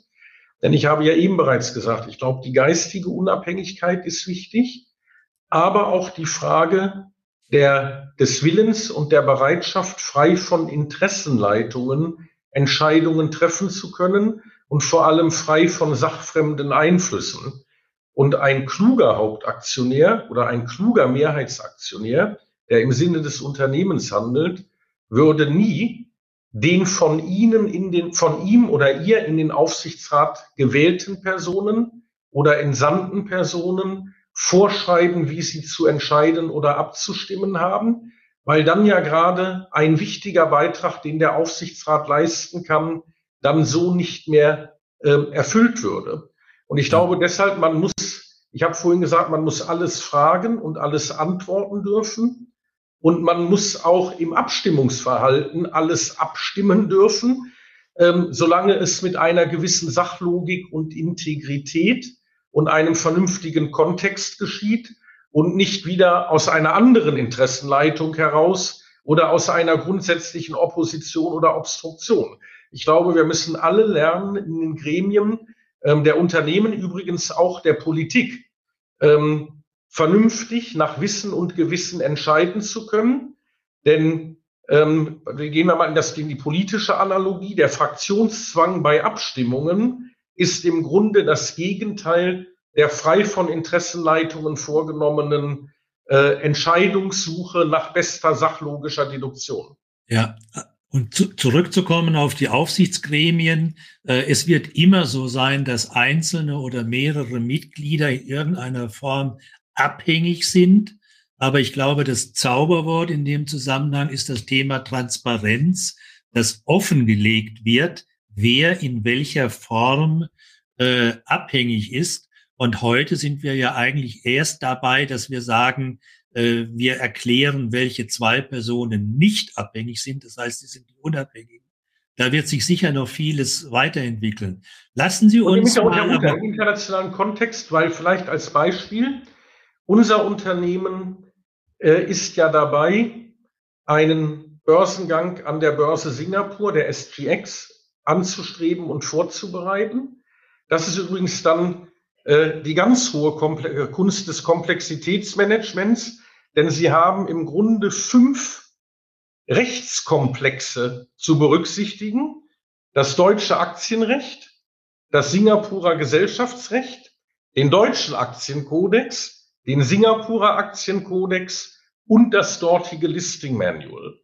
Denn ich habe ja eben bereits gesagt, ich glaube, die geistige Unabhängigkeit ist wichtig, aber auch die Frage der, des Willens und der Bereitschaft, frei von Interessenleitungen Entscheidungen treffen zu können und vor allem frei von sachfremden Einflüssen. Und ein kluger Hauptaktionär oder ein kluger Mehrheitsaktionär, der im Sinne des Unternehmens handelt, würde nie den von Ihnen in den, von ihm oder ihr in den Aufsichtsrat gewählten Personen oder entsandten Personen vorschreiben, wie sie zu entscheiden oder abzustimmen haben, weil dann ja gerade ein wichtiger Beitrag, den der Aufsichtsrat leisten kann, dann so nicht mehr äh, erfüllt würde. Und ich glaube deshalb, man muss, ich habe vorhin gesagt, man muss alles fragen und alles antworten dürfen. Und man muss auch im Abstimmungsverhalten alles abstimmen dürfen, ähm, solange es mit einer gewissen Sachlogik und Integrität und einem vernünftigen Kontext geschieht und nicht wieder aus einer anderen Interessenleitung heraus oder aus einer grundsätzlichen Opposition oder Obstruktion. Ich glaube, wir müssen alle lernen in den Gremien ähm, der Unternehmen, übrigens auch der Politik, ähm, vernünftig nach Wissen und Gewissen entscheiden zu können. Denn ähm, wir gehen mal in, das, in die politische Analogie. Der Fraktionszwang bei Abstimmungen ist im Grunde das Gegenteil der frei von Interessenleitungen vorgenommenen äh, Entscheidungssuche nach bester sachlogischer Deduktion. Ja, und zu, zurückzukommen auf die Aufsichtsgremien, äh, es wird immer so sein, dass einzelne oder mehrere Mitglieder in irgendeiner Form abhängig sind. Aber ich glaube, das Zauberwort in dem Zusammenhang ist das Thema Transparenz, dass offengelegt wird, wer in welcher Form äh, abhängig ist. Und heute sind wir ja eigentlich erst dabei, dass wir sagen, äh, wir erklären, welche zwei Personen nicht abhängig sind. Das heißt, sie sind unabhängig. Da wird sich sicher noch vieles weiterentwickeln. Lassen Sie uns und mal im internationalen Kontext, weil vielleicht als Beispiel unser Unternehmen äh, ist ja dabei, einen Börsengang an der Börse Singapur, der SGX, anzustreben und vorzubereiten. Das ist übrigens dann äh, die ganz hohe Komple äh, Kunst des Komplexitätsmanagements, denn sie haben im Grunde fünf Rechtskomplexe zu berücksichtigen. Das deutsche Aktienrecht, das Singapurer Gesellschaftsrecht, den deutschen Aktienkodex, den Singapurer Aktienkodex und das dortige Listing Manual.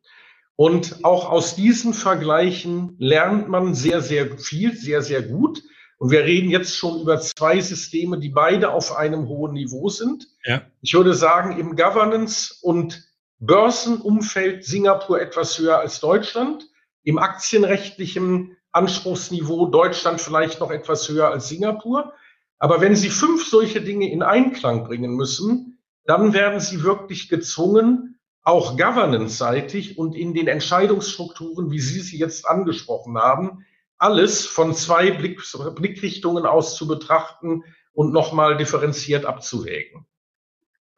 Und auch aus diesen Vergleichen lernt man sehr, sehr viel, sehr, sehr gut. Und wir reden jetzt schon über zwei Systeme, die beide auf einem hohen Niveau sind. Ja. Ich würde sagen, im Governance- und Börsenumfeld Singapur etwas höher als Deutschland. Im aktienrechtlichen Anspruchsniveau Deutschland vielleicht noch etwas höher als Singapur. Aber wenn Sie fünf solche Dinge in Einklang bringen müssen, dann werden Sie wirklich gezwungen, auch governance-seitig und in den Entscheidungsstrukturen, wie Sie sie jetzt angesprochen haben, alles von zwei Blick, Blickrichtungen aus zu betrachten und nochmal differenziert abzuwägen.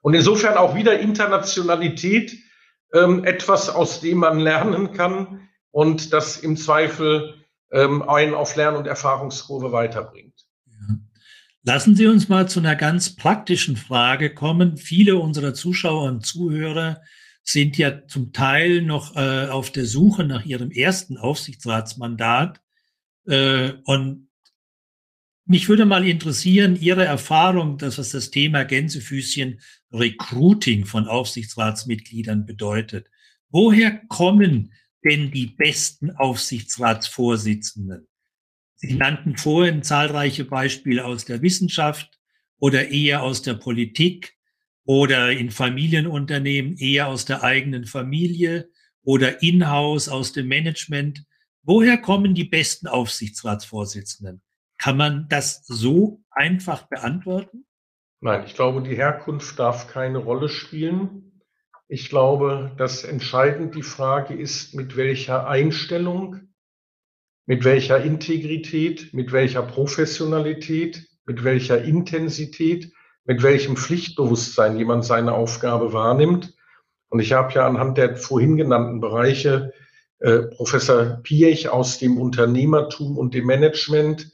Und insofern auch wieder Internationalität, ähm, etwas, aus dem man lernen kann und das im Zweifel ähm, einen auf Lern- und Erfahrungskurve weiterbringt. Lassen Sie uns mal zu einer ganz praktischen Frage kommen. Viele unserer Zuschauer und Zuhörer sind ja zum Teil noch äh, auf der Suche nach ihrem ersten Aufsichtsratsmandat. Äh, und mich würde mal interessieren, Ihre Erfahrung, dass was das Thema Gänsefüßchen Recruiting von Aufsichtsratsmitgliedern bedeutet. Woher kommen denn die besten Aufsichtsratsvorsitzenden? Sie nannten vorhin zahlreiche Beispiele aus der Wissenschaft oder eher aus der Politik oder in Familienunternehmen eher aus der eigenen Familie oder in-house aus dem Management. Woher kommen die besten Aufsichtsratsvorsitzenden? Kann man das so einfach beantworten? Nein, ich glaube, die Herkunft darf keine Rolle spielen. Ich glaube, dass entscheidend die Frage ist, mit welcher Einstellung mit welcher Integrität, mit welcher Professionalität, mit welcher Intensität, mit welchem Pflichtbewusstsein jemand seine Aufgabe wahrnimmt. Und ich habe ja anhand der vorhin genannten Bereiche äh, Professor Piech aus dem Unternehmertum und dem Management,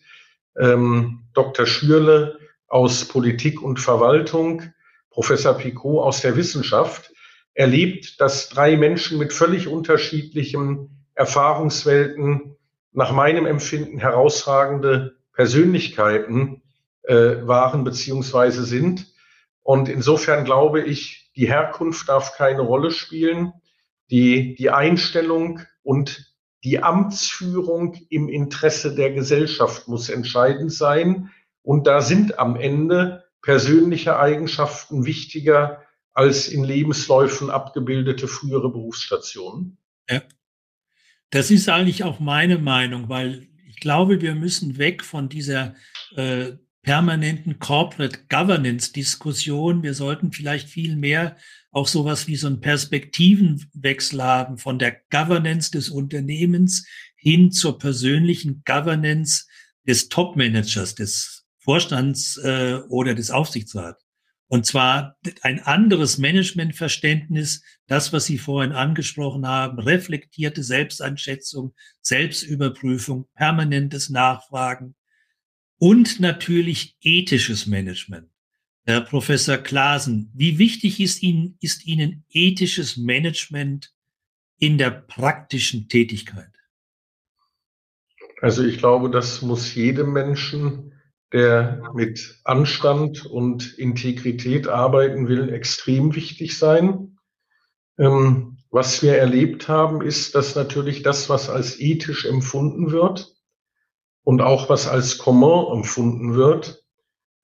ähm, Dr. Schürle aus Politik und Verwaltung, Professor Picot aus der Wissenschaft, erlebt, dass drei Menschen mit völlig unterschiedlichen Erfahrungswelten nach meinem Empfinden herausragende Persönlichkeiten äh, waren beziehungsweise sind. Und insofern glaube ich, die Herkunft darf keine Rolle spielen. Die, die Einstellung und die Amtsführung im Interesse der Gesellschaft muss entscheidend sein. Und da sind am Ende persönliche Eigenschaften wichtiger als in Lebensläufen abgebildete frühere Berufsstationen. Ja. Das ist eigentlich auch meine Meinung, weil ich glaube, wir müssen weg von dieser äh, permanenten Corporate Governance Diskussion. Wir sollten vielleicht viel mehr auch sowas wie so einen Perspektivenwechsel haben von der Governance des Unternehmens hin zur persönlichen Governance des Top-Managers, des Vorstands äh, oder des Aufsichtsrats. Und zwar ein anderes Managementverständnis, das, was Sie vorhin angesprochen haben, reflektierte Selbsteinschätzung, Selbstüberprüfung, permanentes Nachfragen und natürlich ethisches Management. Herr Professor Klasen, wie wichtig ist Ihnen, ist Ihnen ethisches Management in der praktischen Tätigkeit? Also ich glaube, das muss jedem Menschen der mit Anstand und Integrität arbeiten will, extrem wichtig sein. Ähm, was wir erlebt haben, ist, dass natürlich das, was als ethisch empfunden wird und auch was als commun empfunden wird,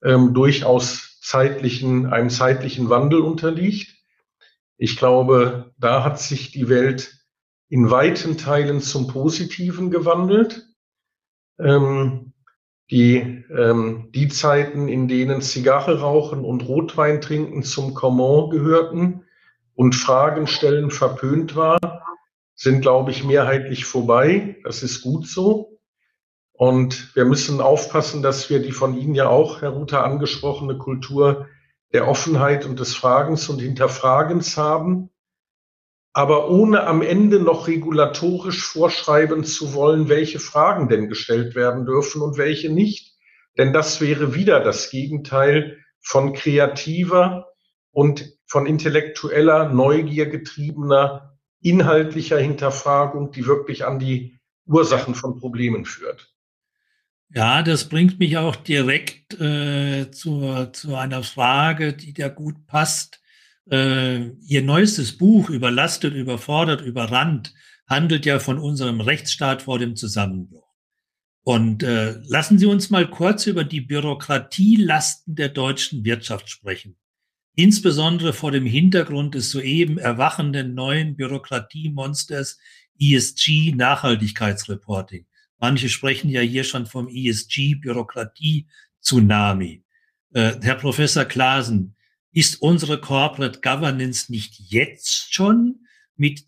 ähm, durchaus zeitlichen, einem zeitlichen Wandel unterliegt. Ich glaube, da hat sich die Welt in weiten Teilen zum Positiven gewandelt. Ähm, die, ähm, die Zeiten, in denen Zigarre rauchen und Rotwein trinken zum Common gehörten und Fragen stellen verpönt war, sind, glaube ich, mehrheitlich vorbei. Das ist gut so. Und wir müssen aufpassen, dass wir die von Ihnen ja auch, Herr Ruther, angesprochene Kultur der Offenheit und des Fragens und Hinterfragens haben aber ohne am Ende noch regulatorisch vorschreiben zu wollen, welche Fragen denn gestellt werden dürfen und welche nicht. Denn das wäre wieder das Gegenteil von kreativer und von intellektueller, Neugier getriebener, inhaltlicher Hinterfragung, die wirklich an die Ursachen von Problemen führt. Ja, das bringt mich auch direkt äh, zu, zu einer Frage, die da gut passt äh, ihr neuestes Buch Überlastet, überfordert, überrannt handelt ja von unserem Rechtsstaat vor dem Zusammenbruch. Und äh, lassen Sie uns mal kurz über die Bürokratielasten der deutschen Wirtschaft sprechen. Insbesondere vor dem Hintergrund des soeben erwachenden neuen Bürokratiemonsters ESG Nachhaltigkeitsreporting. Manche sprechen ja hier schon vom ESG Bürokratie Tsunami. Äh, Herr Professor Klasen, ist unsere Corporate Governance nicht jetzt schon mit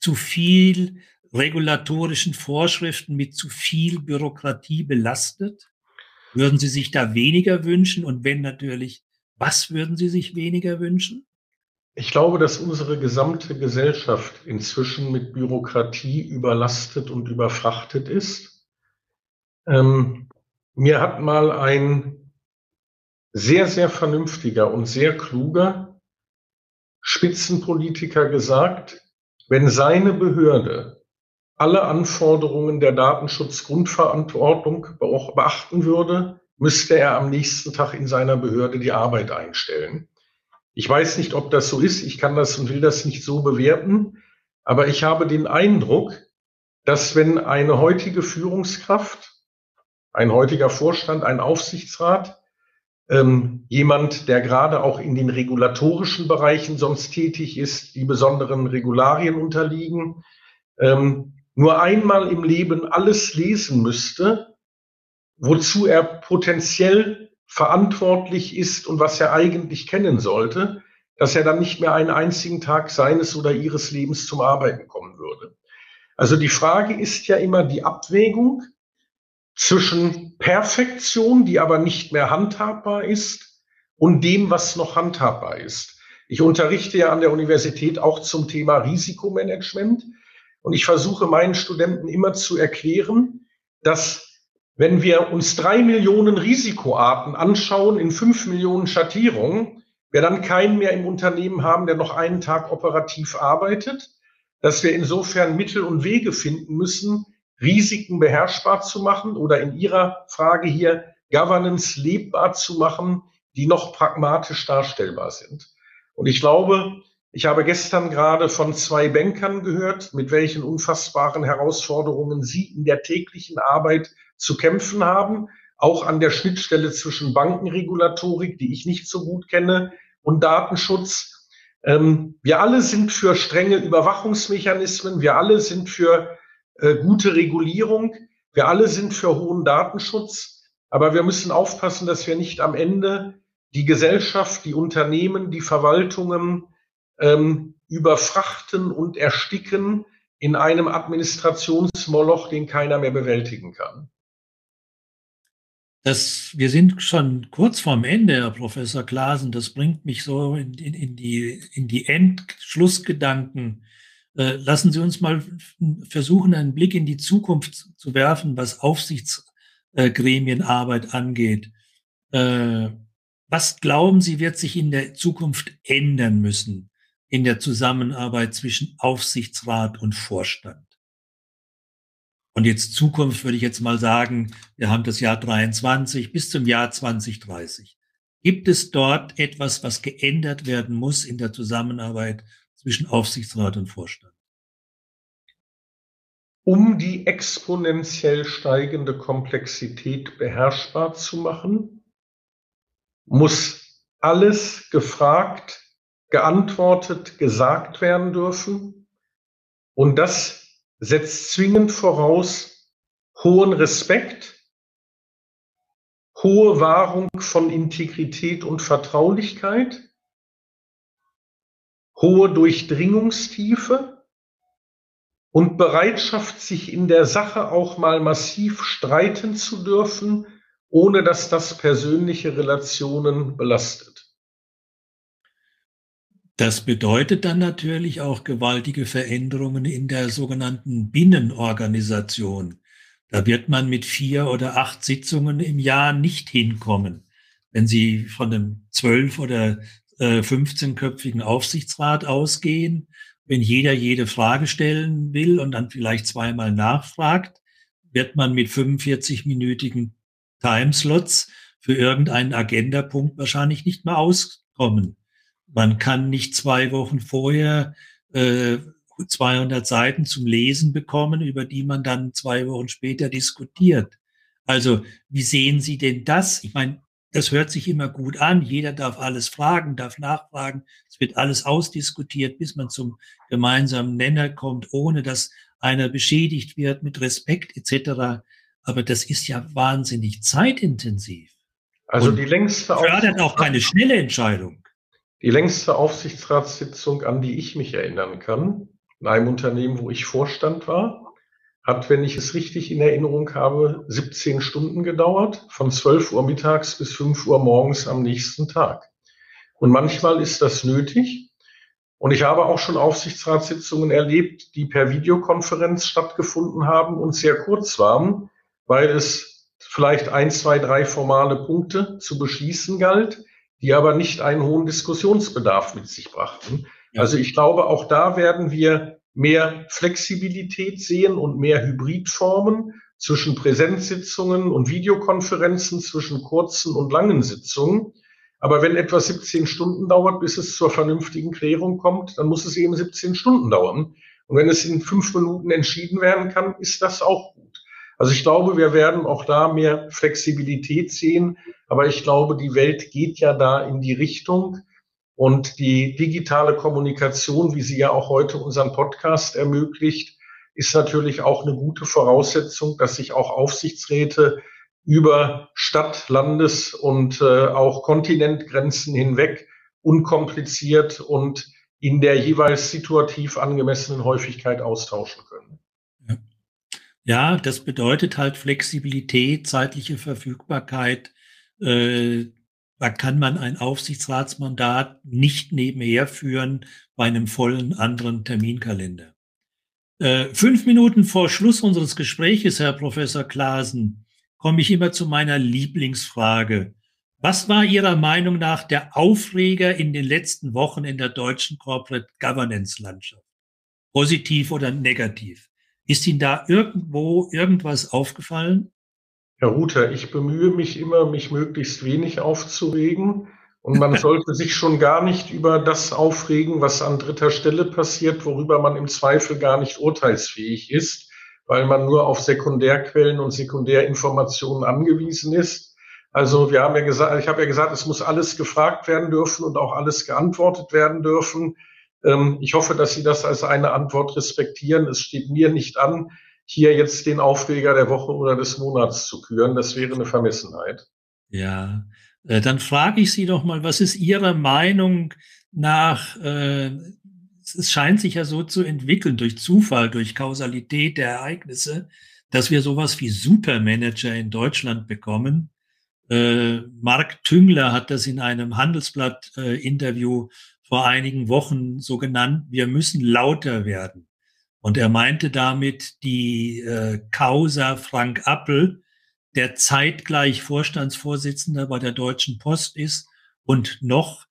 zu viel regulatorischen Vorschriften, mit zu viel Bürokratie belastet? Würden Sie sich da weniger wünschen? Und wenn natürlich, was würden Sie sich weniger wünschen? Ich glaube, dass unsere gesamte Gesellschaft inzwischen mit Bürokratie überlastet und überfrachtet ist. Ähm, mir hat mal ein sehr, sehr vernünftiger und sehr kluger Spitzenpolitiker gesagt, wenn seine Behörde alle Anforderungen der Datenschutzgrundverantwortung beachten würde, müsste er am nächsten Tag in seiner Behörde die Arbeit einstellen. Ich weiß nicht, ob das so ist. Ich kann das und will das nicht so bewerten. Aber ich habe den Eindruck, dass wenn eine heutige Führungskraft, ein heutiger Vorstand, ein Aufsichtsrat ähm, jemand, der gerade auch in den regulatorischen Bereichen sonst tätig ist, die besonderen Regularien unterliegen, ähm, nur einmal im Leben alles lesen müsste, wozu er potenziell verantwortlich ist und was er eigentlich kennen sollte, dass er dann nicht mehr einen einzigen Tag seines oder ihres Lebens zum Arbeiten kommen würde. Also die Frage ist ja immer die Abwägung zwischen Perfektion, die aber nicht mehr handhabbar ist, und dem, was noch handhabbar ist. Ich unterrichte ja an der Universität auch zum Thema Risikomanagement und ich versuche meinen Studenten immer zu erklären, dass Wenn wir uns drei Millionen Risikoarten anschauen in fünf Millionen Schattierungen, wir dann keinen mehr im Unternehmen haben, der noch einen Tag operativ arbeitet, dass wir insofern Mittel und Wege finden müssen, Risiken beherrschbar zu machen oder in Ihrer Frage hier Governance lebbar zu machen, die noch pragmatisch darstellbar sind. Und ich glaube, ich habe gestern gerade von zwei Bankern gehört, mit welchen unfassbaren Herausforderungen sie in der täglichen Arbeit zu kämpfen haben, auch an der Schnittstelle zwischen Bankenregulatorik, die ich nicht so gut kenne, und Datenschutz. Ähm, wir alle sind für strenge Überwachungsmechanismen, wir alle sind für äh, gute Regulierung, wir alle sind für hohen Datenschutz, aber wir müssen aufpassen, dass wir nicht am Ende die Gesellschaft, die Unternehmen, die Verwaltungen ähm, überfrachten und ersticken in einem Administrationsmoloch, den keiner mehr bewältigen kann. Das, wir sind schon kurz vorm Ende, Herr Professor Klasen. Das bringt mich so in, in, in die, in die Endschlussgedanken. Äh, lassen Sie uns mal versuchen, einen Blick in die Zukunft zu werfen, was Aufsichtsgremienarbeit angeht. Äh, was glauben Sie, wird sich in der Zukunft ändern müssen in der Zusammenarbeit zwischen Aufsichtsrat und Vorstand? Und jetzt Zukunft würde ich jetzt mal sagen, wir haben das Jahr 23 bis zum Jahr 2030. Gibt es dort etwas, was geändert werden muss in der Zusammenarbeit zwischen Aufsichtsrat und Vorstand? Um die exponentiell steigende Komplexität beherrschbar zu machen, muss alles gefragt, geantwortet, gesagt werden dürfen. Und das setzt zwingend voraus hohen Respekt, hohe Wahrung von Integrität und Vertraulichkeit, hohe Durchdringungstiefe und Bereitschaft, sich in der Sache auch mal massiv streiten zu dürfen, ohne dass das persönliche Relationen belastet. Das bedeutet dann natürlich auch gewaltige Veränderungen in der sogenannten Binnenorganisation. Da wird man mit vier oder acht Sitzungen im Jahr nicht hinkommen. Wenn Sie von einem zwölf- oder äh, 15-köpfigen Aufsichtsrat ausgehen, wenn jeder jede Frage stellen will und dann vielleicht zweimal nachfragt, wird man mit 45-minütigen Timeslots für irgendeinen Agendapunkt wahrscheinlich nicht mehr auskommen. Man kann nicht zwei Wochen vorher äh, 200 Seiten zum Lesen bekommen, über die man dann zwei Wochen später diskutiert. Also wie sehen Sie denn das? Ich meine, das hört sich immer gut an. Jeder darf alles fragen, darf nachfragen. Es wird alles ausdiskutiert, bis man zum gemeinsamen Nenner kommt, ohne dass einer beschädigt wird mit Respekt etc. Aber das ist ja wahnsinnig zeitintensiv. Also die längste fördert auch keine schnelle Entscheidung. Die längste Aufsichtsratssitzung, an die ich mich erinnern kann, in einem Unternehmen, wo ich Vorstand war, hat, wenn ich es richtig in Erinnerung habe, 17 Stunden gedauert, von 12 Uhr mittags bis 5 Uhr morgens am nächsten Tag. Und manchmal ist das nötig. Und ich habe auch schon Aufsichtsratssitzungen erlebt, die per Videokonferenz stattgefunden haben und sehr kurz waren, weil es vielleicht ein, zwei, drei formale Punkte zu beschließen galt die aber nicht einen hohen Diskussionsbedarf mit sich brachten. Ja. Also ich glaube, auch da werden wir mehr Flexibilität sehen und mehr Hybridformen zwischen Präsenzsitzungen und Videokonferenzen, zwischen kurzen und langen Sitzungen. Aber wenn etwa 17 Stunden dauert, bis es zur vernünftigen Klärung kommt, dann muss es eben 17 Stunden dauern. Und wenn es in fünf Minuten entschieden werden kann, ist das auch gut. Also ich glaube, wir werden auch da mehr Flexibilität sehen. Aber ich glaube, die Welt geht ja da in die Richtung. Und die digitale Kommunikation, wie sie ja auch heute unseren Podcast ermöglicht, ist natürlich auch eine gute Voraussetzung, dass sich auch Aufsichtsräte über Stadt, Landes- und äh, auch Kontinentgrenzen hinweg unkompliziert und in der jeweils situativ angemessenen Häufigkeit austauschen können. Ja, das bedeutet halt Flexibilität, zeitliche Verfügbarkeit. Äh, da kann man ein Aufsichtsratsmandat nicht nebenher führen bei einem vollen anderen Terminkalender. Äh, fünf Minuten vor Schluss unseres Gespräches, Herr Professor Klasen, komme ich immer zu meiner Lieblingsfrage. Was war Ihrer Meinung nach der Aufreger in den letzten Wochen in der deutschen Corporate Governance Landschaft? Positiv oder negativ? Ist Ihnen da irgendwo irgendwas aufgefallen? Herr Ruther, ich bemühe mich immer, mich möglichst wenig aufzuregen. Und man [LAUGHS] sollte sich schon gar nicht über das aufregen, was an dritter Stelle passiert, worüber man im Zweifel gar nicht urteilsfähig ist, weil man nur auf Sekundärquellen und Sekundärinformationen angewiesen ist. Also wir haben ja gesagt, ich habe ja gesagt, es muss alles gefragt werden dürfen und auch alles geantwortet werden dürfen. Ähm, ich hoffe, dass Sie das als eine Antwort respektieren. Es steht mir nicht an, hier jetzt den Aufreger der Woche oder des Monats zu küren. Das wäre eine Vermessenheit. Ja, äh, dann frage ich Sie doch mal, was ist Ihrer Meinung nach, äh, es scheint sich ja so zu entwickeln durch Zufall, durch Kausalität der Ereignisse, dass wir sowas wie Supermanager in Deutschland bekommen. Äh, Mark Tüngler hat das in einem Handelsblatt-Interview vor einigen Wochen so genannt, wir müssen lauter werden. Und er meinte damit die äh, Causa Frank Appel, der zeitgleich Vorstandsvorsitzender bei der Deutschen Post ist und noch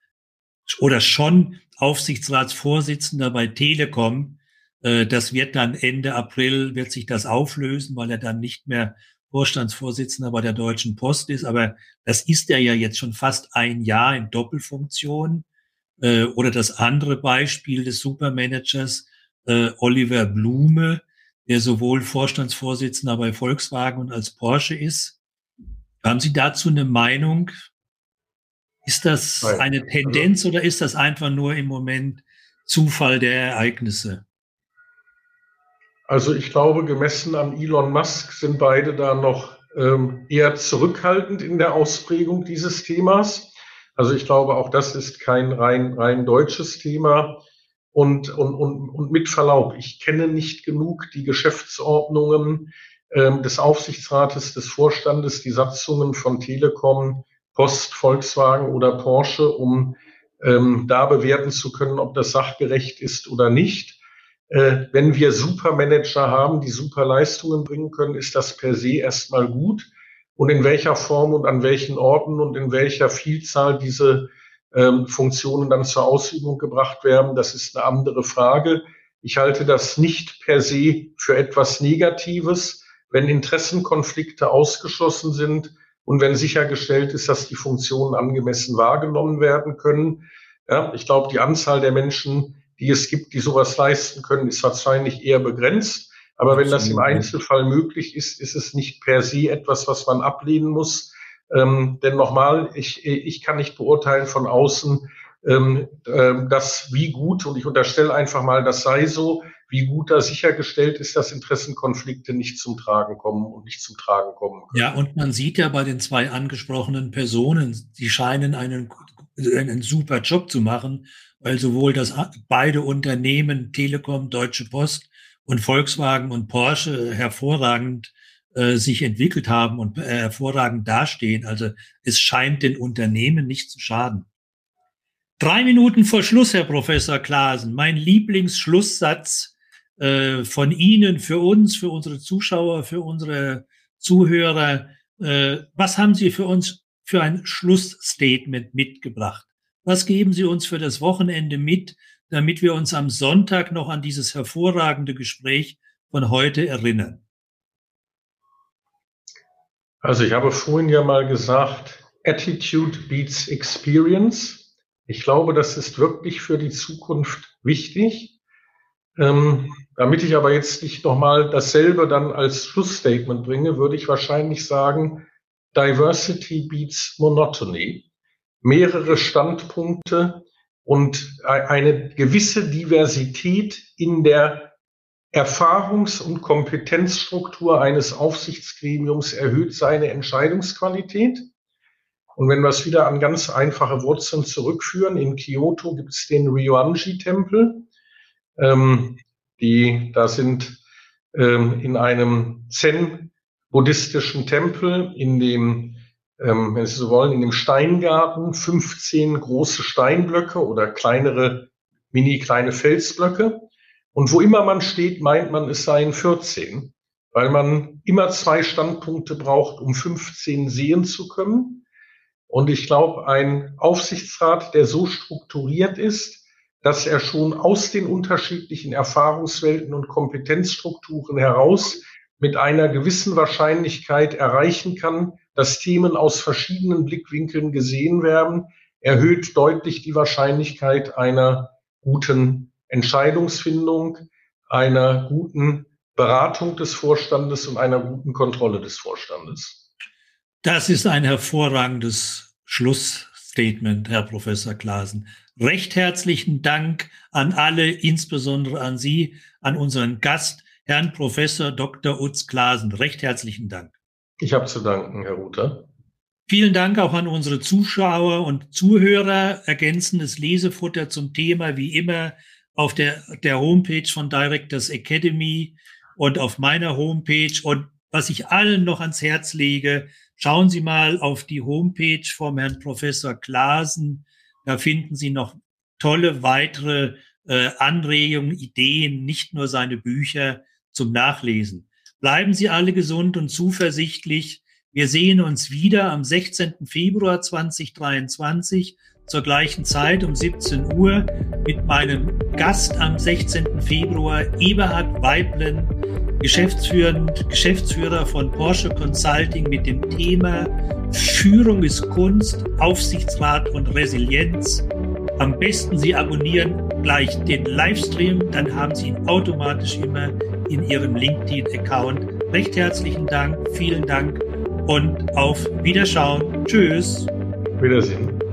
oder schon Aufsichtsratsvorsitzender bei Telekom. Äh, das wird dann Ende April, wird sich das auflösen, weil er dann nicht mehr Vorstandsvorsitzender bei der Deutschen Post ist. Aber das ist er ja jetzt schon fast ein Jahr in Doppelfunktion. Äh, oder das andere Beispiel des Supermanagers, äh, Oliver Blume, der sowohl Vorstandsvorsitzender bei Volkswagen und als Porsche ist. Haben Sie dazu eine Meinung? Ist das eine also Tendenz oder ist das einfach nur im Moment Zufall der Ereignisse? Also ich glaube, gemessen an Elon Musk sind beide da noch ähm, eher zurückhaltend in der Ausprägung dieses Themas. Also ich glaube, auch das ist kein rein, rein deutsches Thema. Und, und, und, und mit Verlaub, ich kenne nicht genug die Geschäftsordnungen ähm, des Aufsichtsrates, des Vorstandes, die Satzungen von Telekom, Post, Volkswagen oder Porsche, um ähm, da bewerten zu können, ob das sachgerecht ist oder nicht. Äh, wenn wir Supermanager haben, die super Leistungen bringen können, ist das per se erstmal gut. Und in welcher Form und an welchen Orten und in welcher Vielzahl diese ähm, Funktionen dann zur Ausübung gebracht werden, das ist eine andere Frage. Ich halte das nicht per se für etwas Negatives, wenn Interessenkonflikte ausgeschlossen sind und wenn sichergestellt ist, dass die Funktionen angemessen wahrgenommen werden können. Ja, ich glaube, die Anzahl der Menschen, die es gibt, die sowas leisten können, ist wahrscheinlich eher begrenzt. Aber wenn das im Einzelfall möglich ist, ist es nicht per se etwas, was man ablehnen muss, ähm, denn nochmal, ich, ich kann nicht beurteilen von außen, ähm, äh, dass wie gut, und ich unterstelle einfach mal, das sei so, wie gut da sichergestellt ist, dass Interessenkonflikte nicht zum Tragen kommen und nicht zum Tragen kommen können. Ja, und man sieht ja bei den zwei angesprochenen Personen, die scheinen einen, einen super Job zu machen, weil sowohl das beide Unternehmen, Telekom, Deutsche Post und Volkswagen und Porsche hervorragend äh, sich entwickelt haben und äh, hervorragend dastehen. Also es scheint den Unternehmen nicht zu schaden. Drei Minuten vor Schluss, Herr Professor Klaasen. Mein Lieblingsschlusssatz äh, von Ihnen, für uns, für unsere Zuschauer, für unsere Zuhörer. Äh, was haben Sie für uns für ein Schlussstatement mitgebracht? Was geben Sie uns für das Wochenende mit, damit wir uns am Sonntag noch an dieses hervorragende Gespräch von heute erinnern? Also ich habe vorhin ja mal gesagt, Attitude beats Experience. Ich glaube, das ist wirklich für die Zukunft wichtig. Ähm, damit ich aber jetzt nicht nochmal dasselbe dann als Schlussstatement bringe, würde ich wahrscheinlich sagen, Diversity beats Monotony. Mehrere Standpunkte und eine gewisse Diversität in der Erfahrungs- und Kompetenzstruktur eines Aufsichtsgremiums erhöht seine Entscheidungsqualität. Und wenn wir es wieder an ganz einfache Wurzeln zurückführen, in Kyoto gibt es den Ryoanji-Tempel. Ähm, die, da sind ähm, in einem Zen-buddhistischen Tempel, in dem, ähm, wenn Sie so wollen, in dem Steingarten 15 große Steinblöcke oder kleinere, mini kleine Felsblöcke. Und wo immer man steht, meint man, es seien 14, weil man immer zwei Standpunkte braucht, um 15 sehen zu können. Und ich glaube, ein Aufsichtsrat, der so strukturiert ist, dass er schon aus den unterschiedlichen Erfahrungswelten und Kompetenzstrukturen heraus mit einer gewissen Wahrscheinlichkeit erreichen kann, dass Themen aus verschiedenen Blickwinkeln gesehen werden, erhöht deutlich die Wahrscheinlichkeit einer guten Entscheidungsfindung, einer guten Beratung des Vorstandes und einer guten Kontrolle des Vorstandes. Das ist ein hervorragendes Schlussstatement, Herr Professor Klasen. Recht herzlichen Dank an alle, insbesondere an Sie, an unseren Gast, Herrn Professor Dr. Utz Klasen. Recht herzlichen Dank. Ich habe zu danken, Herr Ruther. Vielen Dank auch an unsere Zuschauer und Zuhörer. Ergänzendes Lesefutter zum Thema wie immer auf der, der Homepage von Directors Academy und auf meiner Homepage. Und was ich allen noch ans Herz lege, schauen Sie mal auf die Homepage vom Herrn Professor Klasen. Da finden Sie noch tolle weitere äh, Anregungen, Ideen, nicht nur seine Bücher zum Nachlesen. Bleiben Sie alle gesund und zuversichtlich. Wir sehen uns wieder am 16. Februar 2023 zur gleichen Zeit um 17 Uhr mit meinem Gast am 16. Februar, Eberhard Weiblen, Geschäftsführer von Porsche Consulting mit dem Thema Führung ist Kunst, Aufsichtsrat und Resilienz. Am besten Sie abonnieren gleich den Livestream, dann haben Sie ihn automatisch immer in Ihrem LinkedIn-Account. Recht herzlichen Dank, vielen Dank und auf Wiederschauen. Tschüss. Wiedersehen.